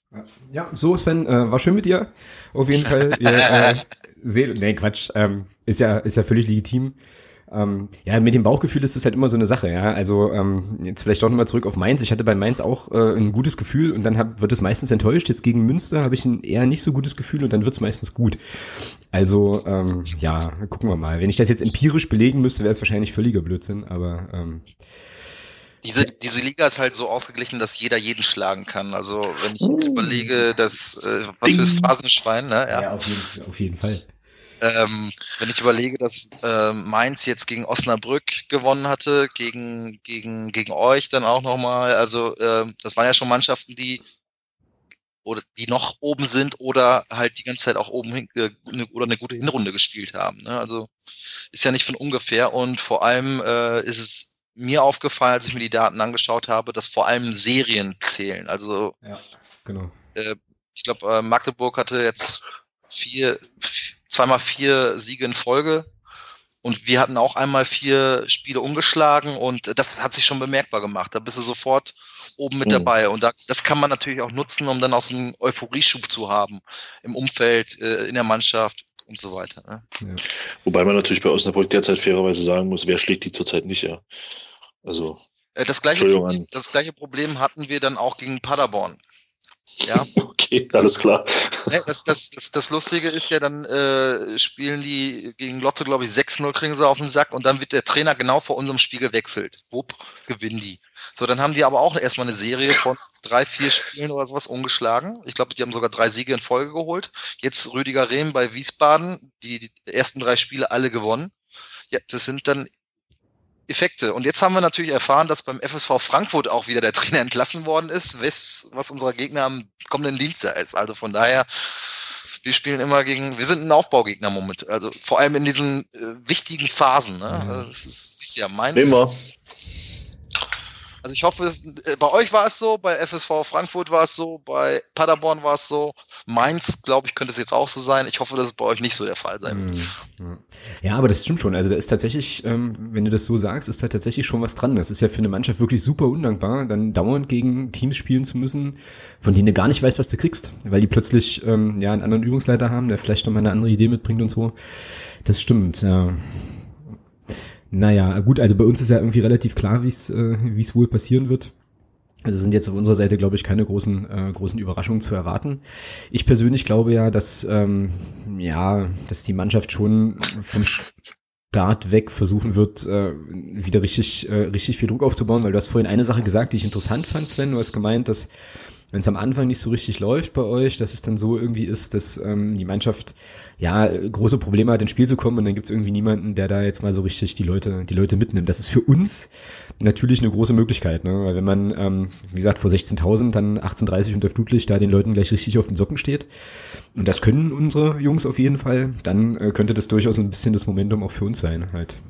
Ja, so Sven, äh, war schön mit dir. Auf jeden Fall. Ihr, äh, seht, nee, Quatsch, ähm, ist ja ist ja völlig legitim. Ähm, ja, mit dem Bauchgefühl ist das halt immer so eine Sache, ja. Also ähm, jetzt vielleicht doch nochmal zurück auf Mainz. Ich hatte bei Mainz auch äh, ein gutes Gefühl und dann hab, wird es meistens enttäuscht. Jetzt gegen Münster habe ich ein eher nicht so gutes Gefühl und dann wird es meistens gut. Also ähm, ja, gucken wir mal. Wenn ich das jetzt empirisch belegen müsste, wäre es wahrscheinlich völliger Blödsinn, aber ähm, diese, diese Liga ist halt so ausgeglichen, dass jeder jeden schlagen kann. Also wenn ich jetzt überlege, dass äh, was fürs Phasenschwein, ne? Ja, ja auf, jeden, auf jeden Fall. Ähm, wenn ich überlege, dass äh, Mainz jetzt gegen Osnabrück gewonnen hatte, gegen, gegen, gegen euch dann auch nochmal, also äh, das waren ja schon Mannschaften, die oder die noch oben sind oder halt die ganze Zeit auch oben hin, äh, oder eine gute Hinrunde gespielt haben. Ne? Also ist ja nicht von ungefähr und vor allem äh, ist es mir aufgefallen, als ich mir die Daten angeschaut habe, dass vor allem Serien zählen. Also ja, genau. Äh, ich glaube, äh, Magdeburg hatte jetzt vier, zweimal vier Siege in Folge. Und wir hatten auch einmal vier Spiele umgeschlagen und das hat sich schon bemerkbar gemacht. Da bist du sofort oben mit mhm. dabei. Und da, das kann man natürlich auch nutzen, um dann aus einem Euphorieschub zu haben im Umfeld, äh, in der Mannschaft und so weiter. Ne? Ja. Wobei man natürlich bei Osnabrück derzeit fairerweise sagen muss, wer schlägt die zurzeit nicht, ja. Also. Äh, das, gleiche Problem, das gleiche Problem hatten wir dann auch gegen Paderborn. Ja. Okay, alles klar. Das, das, das, das Lustige ist ja, dann äh, spielen die gegen Lotte, glaube ich, 6-0 kriegen sie auf den Sack und dann wird der Trainer genau vor unserem Spiel gewechselt. Wupp, gewinnen die. So, dann haben die aber auch erstmal eine Serie von drei, vier Spielen oder sowas ungeschlagen. Ich glaube, die haben sogar drei Siege in Folge geholt. Jetzt Rüdiger Rehm bei Wiesbaden, die, die ersten drei Spiele alle gewonnen. Ja, das sind dann Effekte. Und jetzt haben wir natürlich erfahren, dass beim FSV Frankfurt auch wieder der Trainer entlassen worden ist, was, was unser Gegner am kommenden Dienstag ist. Also von daher, wir spielen immer gegen, wir sind ein Aufbaugegner moment, also vor allem in diesen äh, wichtigen Phasen. Ne? Mhm. Das ist, ist ja meins. Immer. Also ich hoffe, es, äh, bei euch war es so, bei FSV Frankfurt war es so, bei Paderborn war es so. Mainz, glaube ich, könnte es jetzt auch so sein. Ich hoffe, dass es bei euch nicht so der Fall sein wird. Hm, ja, aber das stimmt schon. Also da ist tatsächlich, ähm, wenn du das so sagst, ist da tatsächlich schon was dran. Das ist ja für eine Mannschaft wirklich super undankbar, dann dauernd gegen Teams spielen zu müssen, von denen du gar nicht weißt, was du kriegst, weil die plötzlich ähm, ja einen anderen Übungsleiter haben, der vielleicht nochmal eine andere Idee mitbringt und so. Das stimmt, ja. Naja, gut, also bei uns ist ja irgendwie relativ klar, wie es äh, es wohl passieren wird. Also sind jetzt auf unserer Seite, glaube ich, keine großen, äh, großen Überraschungen zu erwarten. Ich persönlich glaube ja, dass, ähm, ja, dass die Mannschaft schon vom Start weg versuchen wird, äh, wieder richtig, äh, richtig viel Druck aufzubauen, weil du hast vorhin eine Sache gesagt, die ich interessant fand, Sven. Du hast gemeint, dass wenn es am Anfang nicht so richtig läuft bei euch, dass es dann so irgendwie ist, dass ähm, die Mannschaft ja große Probleme hat, ins Spiel zu kommen und dann gibt es irgendwie niemanden, der da jetzt mal so richtig die Leute, die Leute mitnimmt. Das ist für uns natürlich eine große Möglichkeit, ne? Weil wenn man, ähm, wie gesagt, vor 16.000 dann 18.30 unter Flutlicht da den Leuten gleich richtig auf den Socken steht und das können unsere Jungs auf jeden Fall, dann äh, könnte das durchaus ein bisschen das Momentum auch für uns sein halt.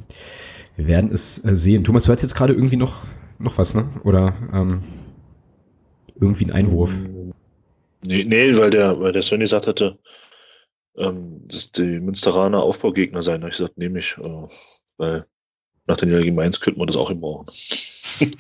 Wir werden es äh, sehen. Thomas, du hast jetzt gerade irgendwie noch noch was, ne? Oder ähm, irgendwie ein Einwurf. Nee, nee weil der, weil der Sven gesagt hatte, ähm, dass die Münsteraner Aufbaugegner sein. Da habe ich gesagt, nehme ich, äh, weil nach den Jahren Mainz könnte man das auch brauchen.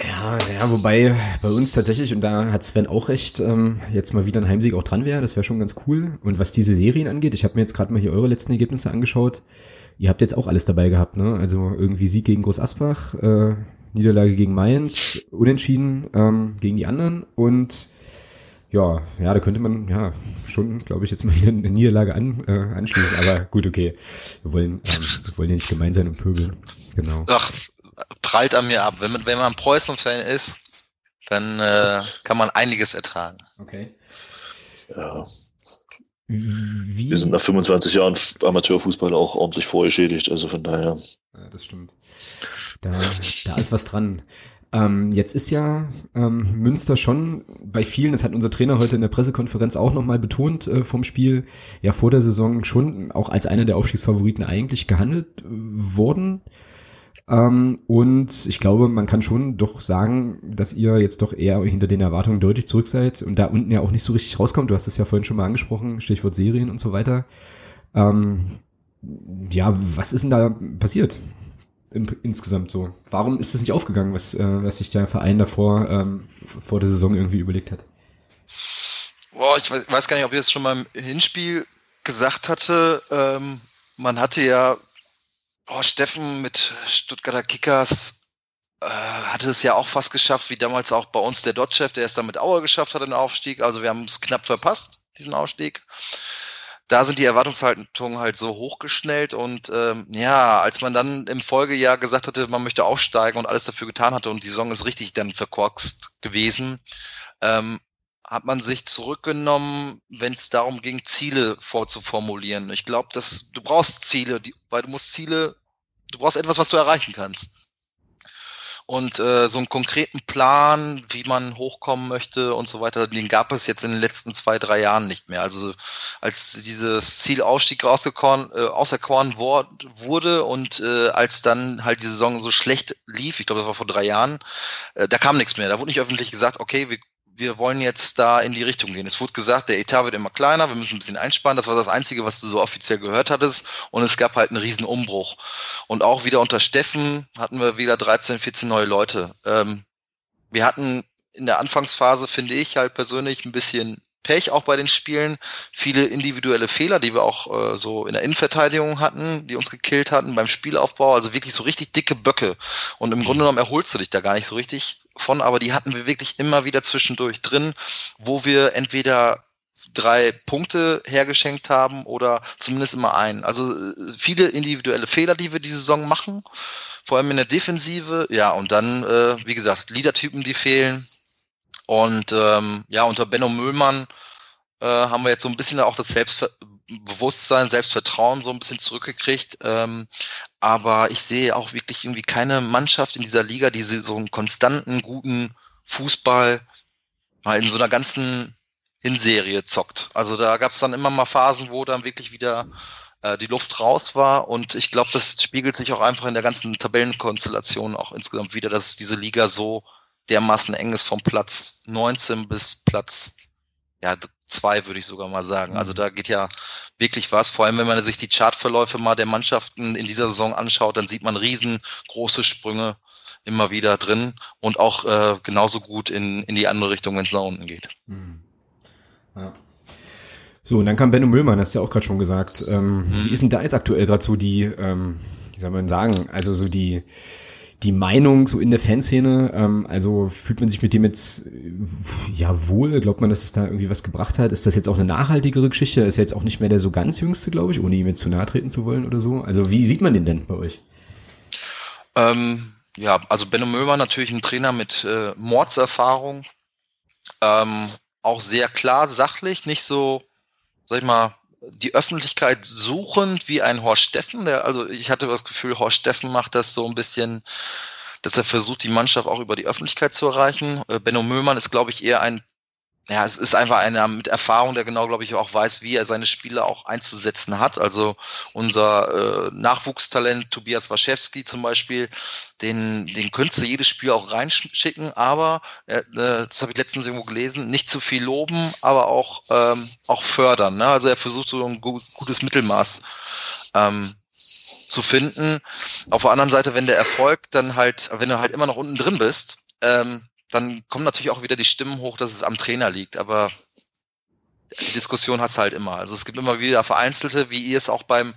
Ja, ja, wobei bei uns tatsächlich, und da hat Sven auch recht, ähm, jetzt mal wieder ein Heimsieg auch dran wäre, das wäre schon ganz cool. Und was diese Serien angeht, ich habe mir jetzt gerade mal hier eure letzten Ergebnisse angeschaut. Ihr habt jetzt auch alles dabei gehabt, ne? Also irgendwie Sieg gegen Groß Asbach, äh, Niederlage gegen Mainz, unentschieden ähm, gegen die anderen und ja, ja, da könnte man ja schon, glaube ich, jetzt mal wieder eine Niederlage an, äh, anschließen. Aber gut, okay. Wir wollen, ähm, wir wollen ja nicht gemein sein und pöbeln. Genau. Ach, prallt an mir ab. Wenn man, wenn man Preußen-Fan ist, dann äh, kann man einiges ertragen. Okay. Ja. Wie? Wir sind nach 25 Jahren Amateurfußball auch ordentlich vorgeschädigt, also von daher. Ja, das stimmt. Da, da ist was dran. Ähm, jetzt ist ja ähm, Münster schon bei vielen, das hat unser Trainer heute in der Pressekonferenz auch nochmal betont äh, vom Spiel, ja vor der Saison schon auch als einer der Aufstiegsfavoriten eigentlich gehandelt äh, worden. Ähm, und ich glaube, man kann schon doch sagen, dass ihr jetzt doch eher hinter den Erwartungen deutlich zurück seid und da unten ja auch nicht so richtig rauskommt. Du hast es ja vorhin schon mal angesprochen, Stichwort Serien und so weiter. Ähm, ja, was ist denn da passiert? Insgesamt so. Warum ist das nicht aufgegangen, was, äh, was sich der Verein davor ähm, vor der Saison irgendwie überlegt hat? Boah, ich weiß, weiß gar nicht, ob ich es schon mal im Hinspiel gesagt hatte. Ähm, man hatte ja oh, Steffen mit Stuttgarter Kickers äh, hatte es ja auch fast geschafft, wie damals auch bei uns der Dotchef, der es dann mit Auer geschafft hat, den Aufstieg. Also wir haben es knapp verpasst, diesen Aufstieg. Da sind die Erwartungshaltungen halt so hochgeschnellt und ähm, ja, als man dann im Folgejahr gesagt hatte, man möchte aufsteigen und alles dafür getan hatte und die Saison ist richtig dann verkorkst gewesen, ähm, hat man sich zurückgenommen, wenn es darum ging, Ziele vorzuformulieren. Ich glaube, dass du brauchst Ziele, die, weil du musst Ziele, du brauchst etwas, was du erreichen kannst. Und äh, so einen konkreten Plan, wie man hochkommen möchte und so weiter, den gab es jetzt in den letzten zwei, drei Jahren nicht mehr. Also als dieses Zielausstieg rausgekorn, äh, auserkoren wurde und äh, als dann halt die Saison so schlecht lief, ich glaube, das war vor drei Jahren, äh, da kam nichts mehr. Da wurde nicht öffentlich gesagt, okay, wir wir wollen jetzt da in die Richtung gehen. Es wurde gesagt, der Etat wird immer kleiner, wir müssen ein bisschen einsparen. Das war das Einzige, was du so offiziell gehört hattest. Und es gab halt einen riesen Umbruch. Und auch wieder unter Steffen hatten wir wieder 13, 14 neue Leute. Ähm, wir hatten in der Anfangsphase, finde ich halt persönlich, ein bisschen Pech auch bei den Spielen. Viele individuelle Fehler, die wir auch äh, so in der Innenverteidigung hatten, die uns gekillt hatten beim Spielaufbau. Also wirklich so richtig dicke Böcke. Und im Grunde genommen erholst du dich da gar nicht so richtig von, aber die hatten wir wirklich immer wieder zwischendurch drin, wo wir entweder drei Punkte hergeschenkt haben oder zumindest immer einen. Also äh, viele individuelle Fehler, die wir diese Saison machen, vor allem in der Defensive. Ja, und dann, äh, wie gesagt, Leadertypen, die fehlen. Und ähm, ja, unter Benno Müllmann äh, haben wir jetzt so ein bisschen auch das Selbstbewusstsein, Selbstvertrauen so ein bisschen zurückgekriegt. Ähm, aber ich sehe auch wirklich irgendwie keine Mannschaft in dieser Liga, die so einen konstanten, guten Fußball mal in so einer ganzen Hinserie zockt. Also da gab es dann immer mal Phasen, wo dann wirklich wieder äh, die Luft raus war. Und ich glaube, das spiegelt sich auch einfach in der ganzen Tabellenkonstellation auch insgesamt wieder, dass diese Liga so dermaßen eng ist vom Platz 19 bis Platz ja, zwei, würde ich sogar mal sagen. Also mhm. da geht ja wirklich was. Vor allem, wenn man sich die Chartverläufe mal der Mannschaften in dieser Saison anschaut, dann sieht man riesengroße Sprünge immer wieder drin und auch äh, genauso gut in, in die andere Richtung, wenn es nach unten geht. Mhm. Ja. So, und dann kam Benno Müllmann, hast du ja auch gerade schon gesagt. Ähm, mhm. Wie ist denn da jetzt aktuell gerade so die, ähm, wie soll man sagen, also so die, die Meinung so in der Fanszene? Ähm, also fühlt man sich mit dem jetzt äh, ja wohl? Glaubt man, dass es da irgendwie was gebracht hat? Ist das jetzt auch eine nachhaltigere Geschichte? Ist ja jetzt auch nicht mehr der so ganz jüngste, glaube ich, ohne ihm jetzt zu nahe treten zu wollen oder so. Also wie sieht man den denn bei euch? Ähm, ja, also Benno Mömer natürlich ein Trainer mit äh, Mordserfahrung. Ähm, auch sehr klar, sachlich, nicht so, sag ich mal, die Öffentlichkeit suchend wie ein Horst Steffen. Der, also ich hatte das Gefühl, Horst Steffen macht das so ein bisschen, dass er versucht, die Mannschaft auch über die Öffentlichkeit zu erreichen. Äh, Benno Möhmann ist, glaube ich, eher ein ja, es ist einfach einer mit Erfahrung, der genau, glaube ich, auch weiß, wie er seine Spiele auch einzusetzen hat. Also unser äh, Nachwuchstalent Tobias Waschewski zum Beispiel, den, den könntest du jedes Spiel auch reinschicken, aber, äh, das habe ich letztens irgendwo gelesen, nicht zu viel loben, aber auch, ähm, auch fördern. Ne? Also er versucht so ein gut, gutes Mittelmaß ähm, zu finden. Auf der anderen Seite, wenn der Erfolg dann halt, wenn du halt immer noch unten drin bist, ähm, dann kommen natürlich auch wieder die Stimmen hoch, dass es am Trainer liegt. Aber die Diskussion hat es halt immer. Also es gibt immer wieder vereinzelte, wie ihr es auch beim,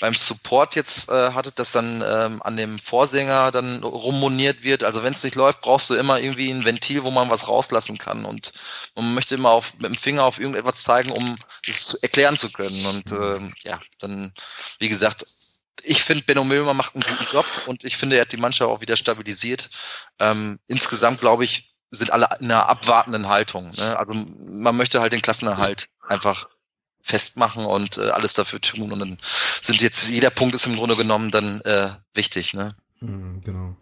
beim Support jetzt äh, hattet, dass dann ähm, an dem Vorsänger dann rummoniert wird. Also wenn es nicht läuft, brauchst du immer irgendwie ein Ventil, wo man was rauslassen kann. Und man möchte immer auf, mit dem Finger auf irgendetwas zeigen, um es erklären zu können. Und ähm, ja, dann, wie gesagt, ich finde, Benno Milmer macht einen guten Job und ich finde, er hat die Mannschaft auch wieder stabilisiert. Ähm, insgesamt, glaube ich, sind alle in einer abwartenden Haltung. Ne? Also man möchte halt den Klassenerhalt einfach festmachen und äh, alles dafür tun. Und dann sind jetzt, jeder Punkt ist im Grunde genommen dann äh, wichtig. Ne? Mhm, genau.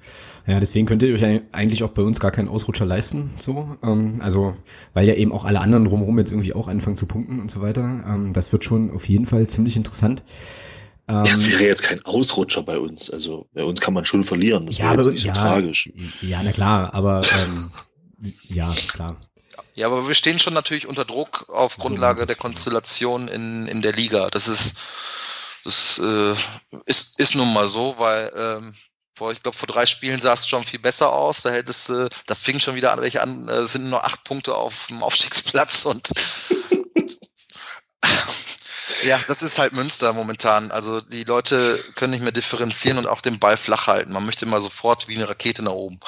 Ja, deswegen könnt ihr euch eigentlich auch bei uns gar keinen Ausrutscher leisten, so. Ähm, also, weil ja eben auch alle anderen drumherum jetzt irgendwie auch anfangen zu punkten und so weiter. Ähm, das wird schon auf jeden Fall ziemlich interessant. Ähm, ja, es wäre jetzt kein Ausrutscher bei uns. Also bei uns kann man schon verlieren. Das ja, wäre nicht ja, so tragisch. Ja, na klar, aber ähm, ja, klar. Ja, aber wir stehen schon natürlich unter Druck auf Grundlage der Konstellation in, in der Liga. Das ist Das äh, ist, ist nun mal so, weil ähm, vor, ich glaube, vor drei Spielen sah es schon viel besser aus. Da hättest äh, da fing schon wieder an, welche an, äh, sind nur acht Punkte auf dem Aufstiegsplatz und ja, das ist halt Münster momentan. Also die Leute können nicht mehr differenzieren und auch den Ball flach halten. Man möchte immer sofort wie eine Rakete nach oben.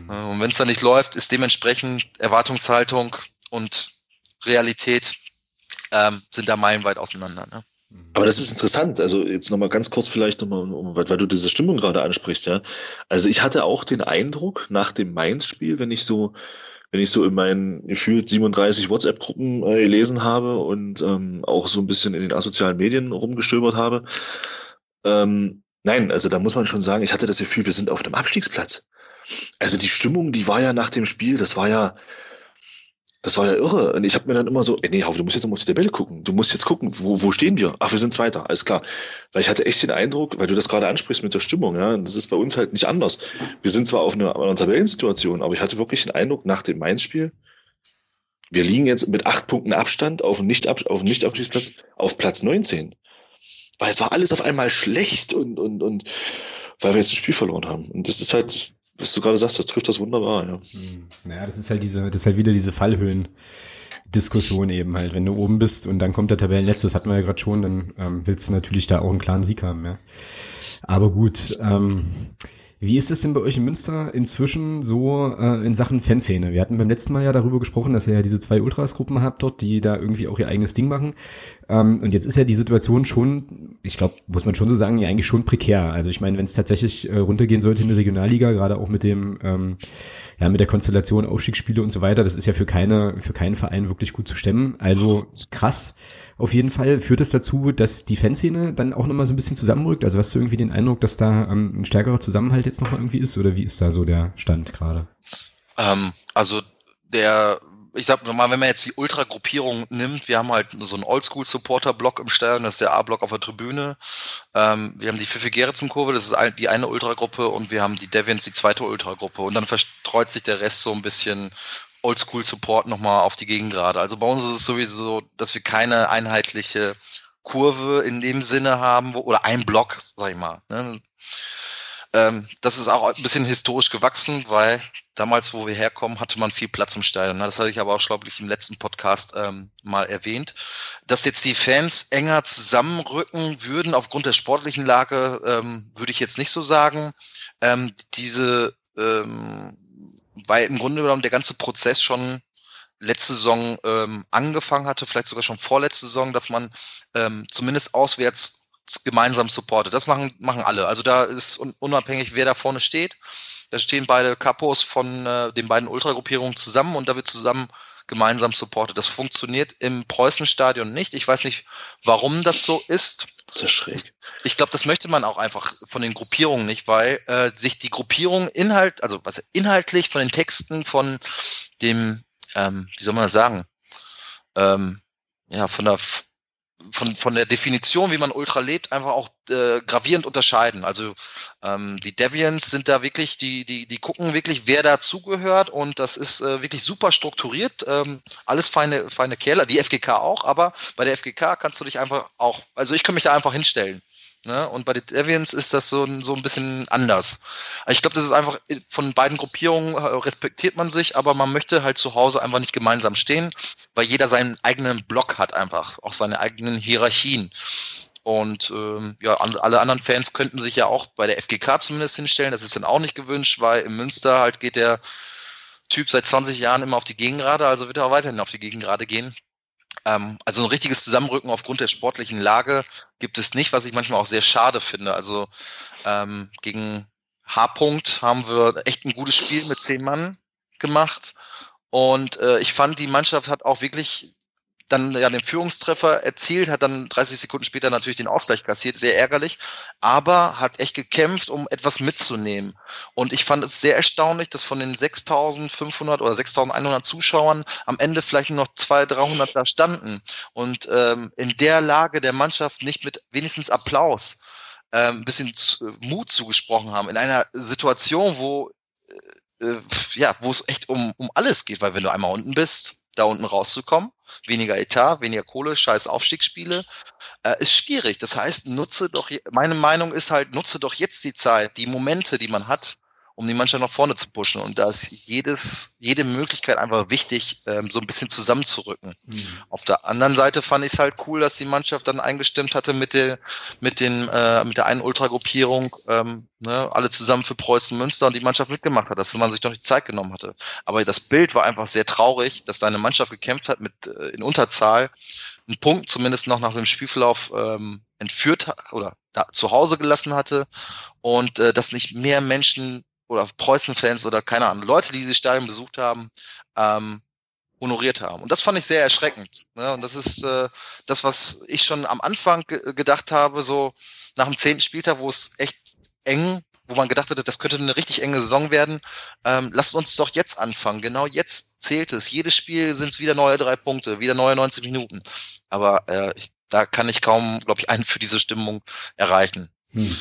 Mhm. Und wenn es dann nicht läuft, ist dementsprechend Erwartungshaltung und Realität ähm, sind da meilenweit auseinander. Ne? Aber das ist interessant. Also jetzt nochmal ganz kurz vielleicht nochmal, weil du diese Stimmung gerade ansprichst, ja. Also ich hatte auch den Eindruck nach dem Mainz-Spiel, wenn ich so, wenn ich so in meinen gefühlt 37 WhatsApp-Gruppen äh, gelesen habe und ähm, auch so ein bisschen in den asozialen Medien rumgestöbert habe. Ähm, nein, also da muss man schon sagen, ich hatte das Gefühl, wir sind auf einem Abstiegsplatz. Also die Stimmung, die war ja nach dem Spiel, das war ja, das war ja irre. Und ich habe mir dann immer so, ey, nee, du musst jetzt mal auf die Tabelle gucken. Du musst jetzt gucken, wo, wo stehen wir? Ach, wir sind Zweiter, alles klar. Weil ich hatte echt den Eindruck, weil du das gerade ansprichst mit der Stimmung, ja, das ist bei uns halt nicht anders. Wir sind zwar auf einer, einer Tabellensituation, aber ich hatte wirklich den Eindruck nach dem Mainz-Spiel, wir liegen jetzt mit acht Punkten Abstand auf dem nicht auf nicht Abstiegsplatz auf Platz 19. Weil es war alles auf einmal schlecht und, und, und weil wir jetzt das Spiel verloren haben. Und das ist halt, was du gerade sagst, das trifft das wunderbar, ja. Hm. Naja, das ist halt diese, das ist halt wieder diese Fallhöhen. Diskussion eben halt, wenn du oben bist und dann kommt der Tabellenletzte, das hatten wir ja gerade schon, dann ähm, willst du natürlich da auch einen klaren Sieg haben, ja. Aber gut, ähm, wie ist es denn bei euch in Münster inzwischen so äh, in Sachen Fanszene? Wir hatten beim letzten Mal ja darüber gesprochen, dass ihr ja diese zwei Ultras-Gruppen habt dort, die da irgendwie auch ihr eigenes Ding machen. Ähm, und jetzt ist ja die Situation schon, ich glaube, muss man schon so sagen, ja eigentlich schon prekär. Also ich meine, wenn es tatsächlich äh, runtergehen sollte in die Regionalliga, gerade auch mit dem, ähm, ja, mit der Konstellation Aufstiegsspiele und so weiter, das ist ja für keine, für keinen Verein wirklich gut zu stemmen. Also krass. Auf jeden Fall führt es dazu, dass die Fanszene dann auch nochmal so ein bisschen zusammenrückt. Also hast du irgendwie den Eindruck, dass da ähm, ein stärkerer Zusammenhalt jetzt nochmal irgendwie ist? Oder wie ist da so der Stand gerade? Ähm, also der ich sag mal, wenn man jetzt die Ultra-Gruppierung nimmt, wir haben halt so einen Oldschool-Supporter-Block im Stadion, das ist der A-Block auf der Tribüne. Ähm, wir haben die Pfiffi Gerritsen-Kurve, das ist die eine Ultragruppe und wir haben die Deviants, die zweite Ultragruppe. Und dann verstreut sich der Rest so ein bisschen Oldschool-Support nochmal auf die Gegengrade. Also bei uns ist es sowieso, dass wir keine einheitliche Kurve in dem Sinne haben, wo, oder ein Block, sag ich mal. Ne? Ähm, das ist auch ein bisschen historisch gewachsen, weil damals, wo wir herkommen, hatte man viel Platz im Stadion. Das hatte ich aber auch, glaube ich, im letzten Podcast ähm, mal erwähnt. Dass jetzt die Fans enger zusammenrücken würden aufgrund der sportlichen Lage, ähm, würde ich jetzt nicht so sagen. Ähm, diese ähm, weil im Grunde genommen der ganze Prozess schon letzte Saison ähm, angefangen hatte, vielleicht sogar schon vorletzte Saison, dass man ähm, zumindest auswärts gemeinsam supportet. Das machen, machen alle. Also da ist un unabhängig, wer da vorne steht. Da stehen beide Kapos von äh, den beiden Ultragruppierungen zusammen und da wird zusammen gemeinsam supportet. Das funktioniert im Preußenstadion nicht. Ich weiß nicht, warum das so ist. Ja schräg. Ich glaube, das möchte man auch einfach von den Gruppierungen nicht, weil äh, sich die Gruppierung inhalt, also was inhaltlich von den Texten, von dem, ähm, wie soll man das sagen, ähm, ja, von der von, von der Definition, wie man Ultra lebt, einfach auch äh, gravierend unterscheiden. Also ähm, die Deviants sind da wirklich, die, die, die gucken wirklich, wer dazugehört und das ist äh, wirklich super strukturiert. Ähm, alles feine, feine Kerle, die FGK auch, aber bei der FGK kannst du dich einfach auch, also ich kann mich da einfach hinstellen. Ne? Und bei den Deviants ist das so, so ein bisschen anders. Ich glaube, das ist einfach von beiden Gruppierungen äh, respektiert man sich, aber man möchte halt zu Hause einfach nicht gemeinsam stehen, weil jeder seinen eigenen Block hat einfach, auch seine eigenen Hierarchien. Und ähm, ja, alle anderen Fans könnten sich ja auch bei der FGK zumindest hinstellen. Das ist dann auch nicht gewünscht, weil im Münster halt geht der Typ seit 20 Jahren immer auf die Gegengrade, also wird er auch weiterhin auf die Gegengrade gehen. Ähm, also ein richtiges Zusammenrücken aufgrund der sportlichen Lage gibt es nicht, was ich manchmal auch sehr schade finde. Also ähm, gegen H-Punkt haben wir echt ein gutes Spiel mit zehn Mann gemacht. Und äh, ich fand, die Mannschaft hat auch wirklich dann ja den Führungstreffer erzielt, hat dann 30 Sekunden später natürlich den Ausgleich kassiert, sehr ärgerlich, aber hat echt gekämpft, um etwas mitzunehmen. Und ich fand es sehr erstaunlich, dass von den 6.500 oder 6.100 Zuschauern am Ende vielleicht noch 200, 300 da standen und ähm, in der Lage der Mannschaft nicht mit wenigstens Applaus äh, ein bisschen Mut zugesprochen haben, in einer Situation, wo äh, äh ja, wo es echt um, um alles geht, weil wenn du einmal unten bist, da unten rauszukommen. Weniger Etat, weniger Kohle, scheiß Aufstiegsspiele. Äh, ist schwierig. Das heißt, nutze doch, meine Meinung ist halt, nutze doch jetzt die Zeit, die Momente, die man hat, um die Mannschaft nach vorne zu pushen. Und da ist jedes, jede Möglichkeit einfach wichtig, ähm, so ein bisschen zusammenzurücken. Mhm. Auf der anderen Seite fand ich es halt cool, dass die Mannschaft dann eingestimmt hatte mit der, mit den, äh, mit der einen Ultragruppierung, ähm, ne, alle zusammen für Preußen Münster und die Mannschaft mitgemacht hat, dass man sich doch die Zeit genommen hatte. Aber das Bild war einfach sehr traurig, dass deine Mannschaft gekämpft hat mit äh, in Unterzahl, einen Punkt zumindest noch nach dem Spielverlauf ähm, entführt oder da, zu Hause gelassen hatte und äh, dass nicht mehr Menschen oder Preußen-Fans oder keine Ahnung, Leute, die dieses Stadion besucht haben, ähm, honoriert haben. Und das fand ich sehr erschreckend. Ne? Und das ist äh, das, was ich schon am Anfang gedacht habe, so nach dem zehnten Spieltag, wo es echt eng, wo man gedacht hätte, das könnte eine richtig enge Saison werden. Ähm, lasst uns doch jetzt anfangen. Genau jetzt zählt es. Jedes Spiel sind es wieder neue drei Punkte, wieder neue 90 Minuten. Aber äh, ich, da kann ich kaum, glaube ich, einen für diese Stimmung erreichen. Hm.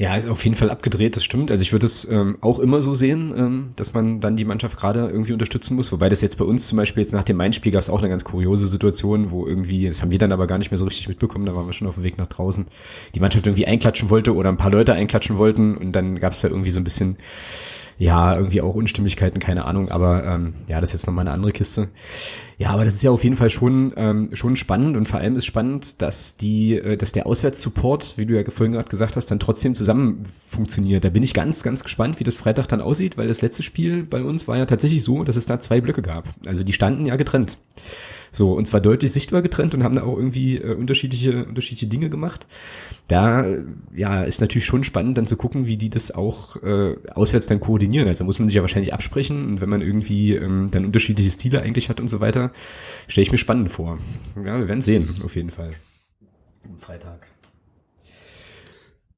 Ja, ist auf jeden Fall abgedreht, das stimmt. Also ich würde es ähm, auch immer so sehen, ähm, dass man dann die Mannschaft gerade irgendwie unterstützen muss. Wobei das jetzt bei uns zum Beispiel jetzt nach dem Main-Spiel gab es auch eine ganz kuriose Situation, wo irgendwie, das haben wir dann aber gar nicht mehr so richtig mitbekommen, da waren wir schon auf dem Weg nach draußen, die Mannschaft irgendwie einklatschen wollte oder ein paar Leute einklatschen wollten und dann gab es da irgendwie so ein bisschen ja, irgendwie auch Unstimmigkeiten, keine Ahnung, aber ähm, ja, das ist jetzt nochmal eine andere Kiste. Ja, aber das ist ja auf jeden Fall schon, ähm, schon spannend und vor allem ist spannend, dass die, äh, dass der Auswärtssupport, wie du ja vorhin gerade gesagt hast, dann trotzdem zusammen funktioniert. Da bin ich ganz, ganz gespannt, wie das Freitag dann aussieht, weil das letzte Spiel bei uns war ja tatsächlich so, dass es da zwei Blöcke gab. Also die standen ja getrennt. So, und zwar deutlich sichtbar getrennt und haben da auch irgendwie äh, unterschiedliche, unterschiedliche Dinge gemacht. Da, ja, ist natürlich schon spannend, dann zu gucken, wie die das auch äh, auswärts dann koordinieren. Also muss man sich ja wahrscheinlich absprechen und wenn man irgendwie ähm, dann unterschiedliche Stile eigentlich hat und so weiter, stelle ich mir spannend vor. Ja, wir werden sehen, auf jeden Fall. Am Freitag.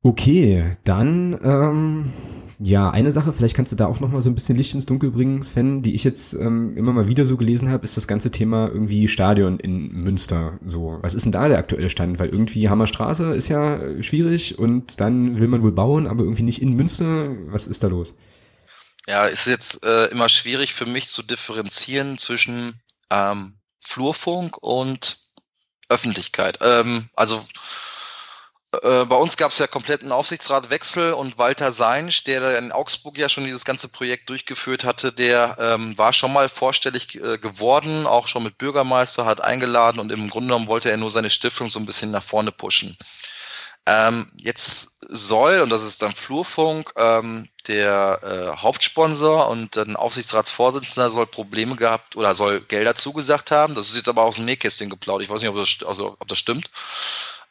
Okay, dann ähm, ja, eine Sache, vielleicht kannst du da auch noch mal so ein bisschen Licht ins Dunkel bringen, Sven, die ich jetzt ähm, immer mal wieder so gelesen habe, ist das ganze Thema irgendwie Stadion in Münster. So, was ist denn da der aktuelle Stand? Weil irgendwie Hammerstraße ist ja schwierig und dann will man wohl bauen, aber irgendwie nicht in Münster. Was ist da los? Ja, ist jetzt äh, immer schwierig für mich zu differenzieren zwischen ähm, Flurfunk und Öffentlichkeit. Ähm, also äh, bei uns gab es ja kompletten Aufsichtsratwechsel und Walter Seinsch, der in Augsburg ja schon dieses ganze Projekt durchgeführt hatte, der ähm, war schon mal vorstellig äh, geworden, auch schon mit Bürgermeister, hat eingeladen und im Grunde genommen wollte er nur seine Stiftung so ein bisschen nach vorne pushen. Ähm, jetzt soll, und das ist dann Flurfunk, ähm, der äh, Hauptsponsor und ein Aufsichtsratsvorsitzender soll Probleme gehabt oder soll Gelder zugesagt haben. Das ist jetzt aber aus dem Nähkästchen geplaudert. Ich weiß nicht, ob das, also, ob das stimmt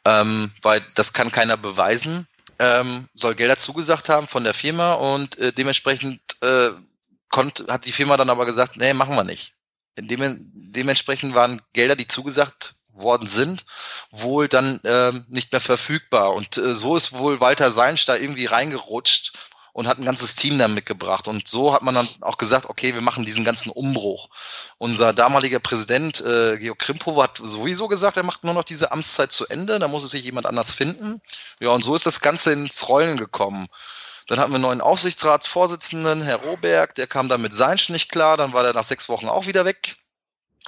ähm, weil das kann keiner beweisen, ähm, soll Gelder zugesagt haben von der Firma und äh, dementsprechend äh, konnt, hat die Firma dann aber gesagt, nee, machen wir nicht. Dem, dementsprechend waren Gelder, die zugesagt worden sind, wohl dann äh, nicht mehr verfügbar. Und äh, so ist wohl Walter Seinsch da irgendwie reingerutscht und hat ein ganzes Team dann mitgebracht. Und so hat man dann auch gesagt, okay, wir machen diesen ganzen Umbruch. Unser damaliger Präsident äh, Georg Krimpow hat sowieso gesagt, er macht nur noch diese Amtszeit zu Ende, da muss es sich jemand anders finden. Ja, und so ist das Ganze ins Rollen gekommen. Dann hatten wir einen neuen Aufsichtsratsvorsitzenden, Herr Roberg, der kam dann mit Seinsch nicht klar, dann war er nach sechs Wochen auch wieder weg.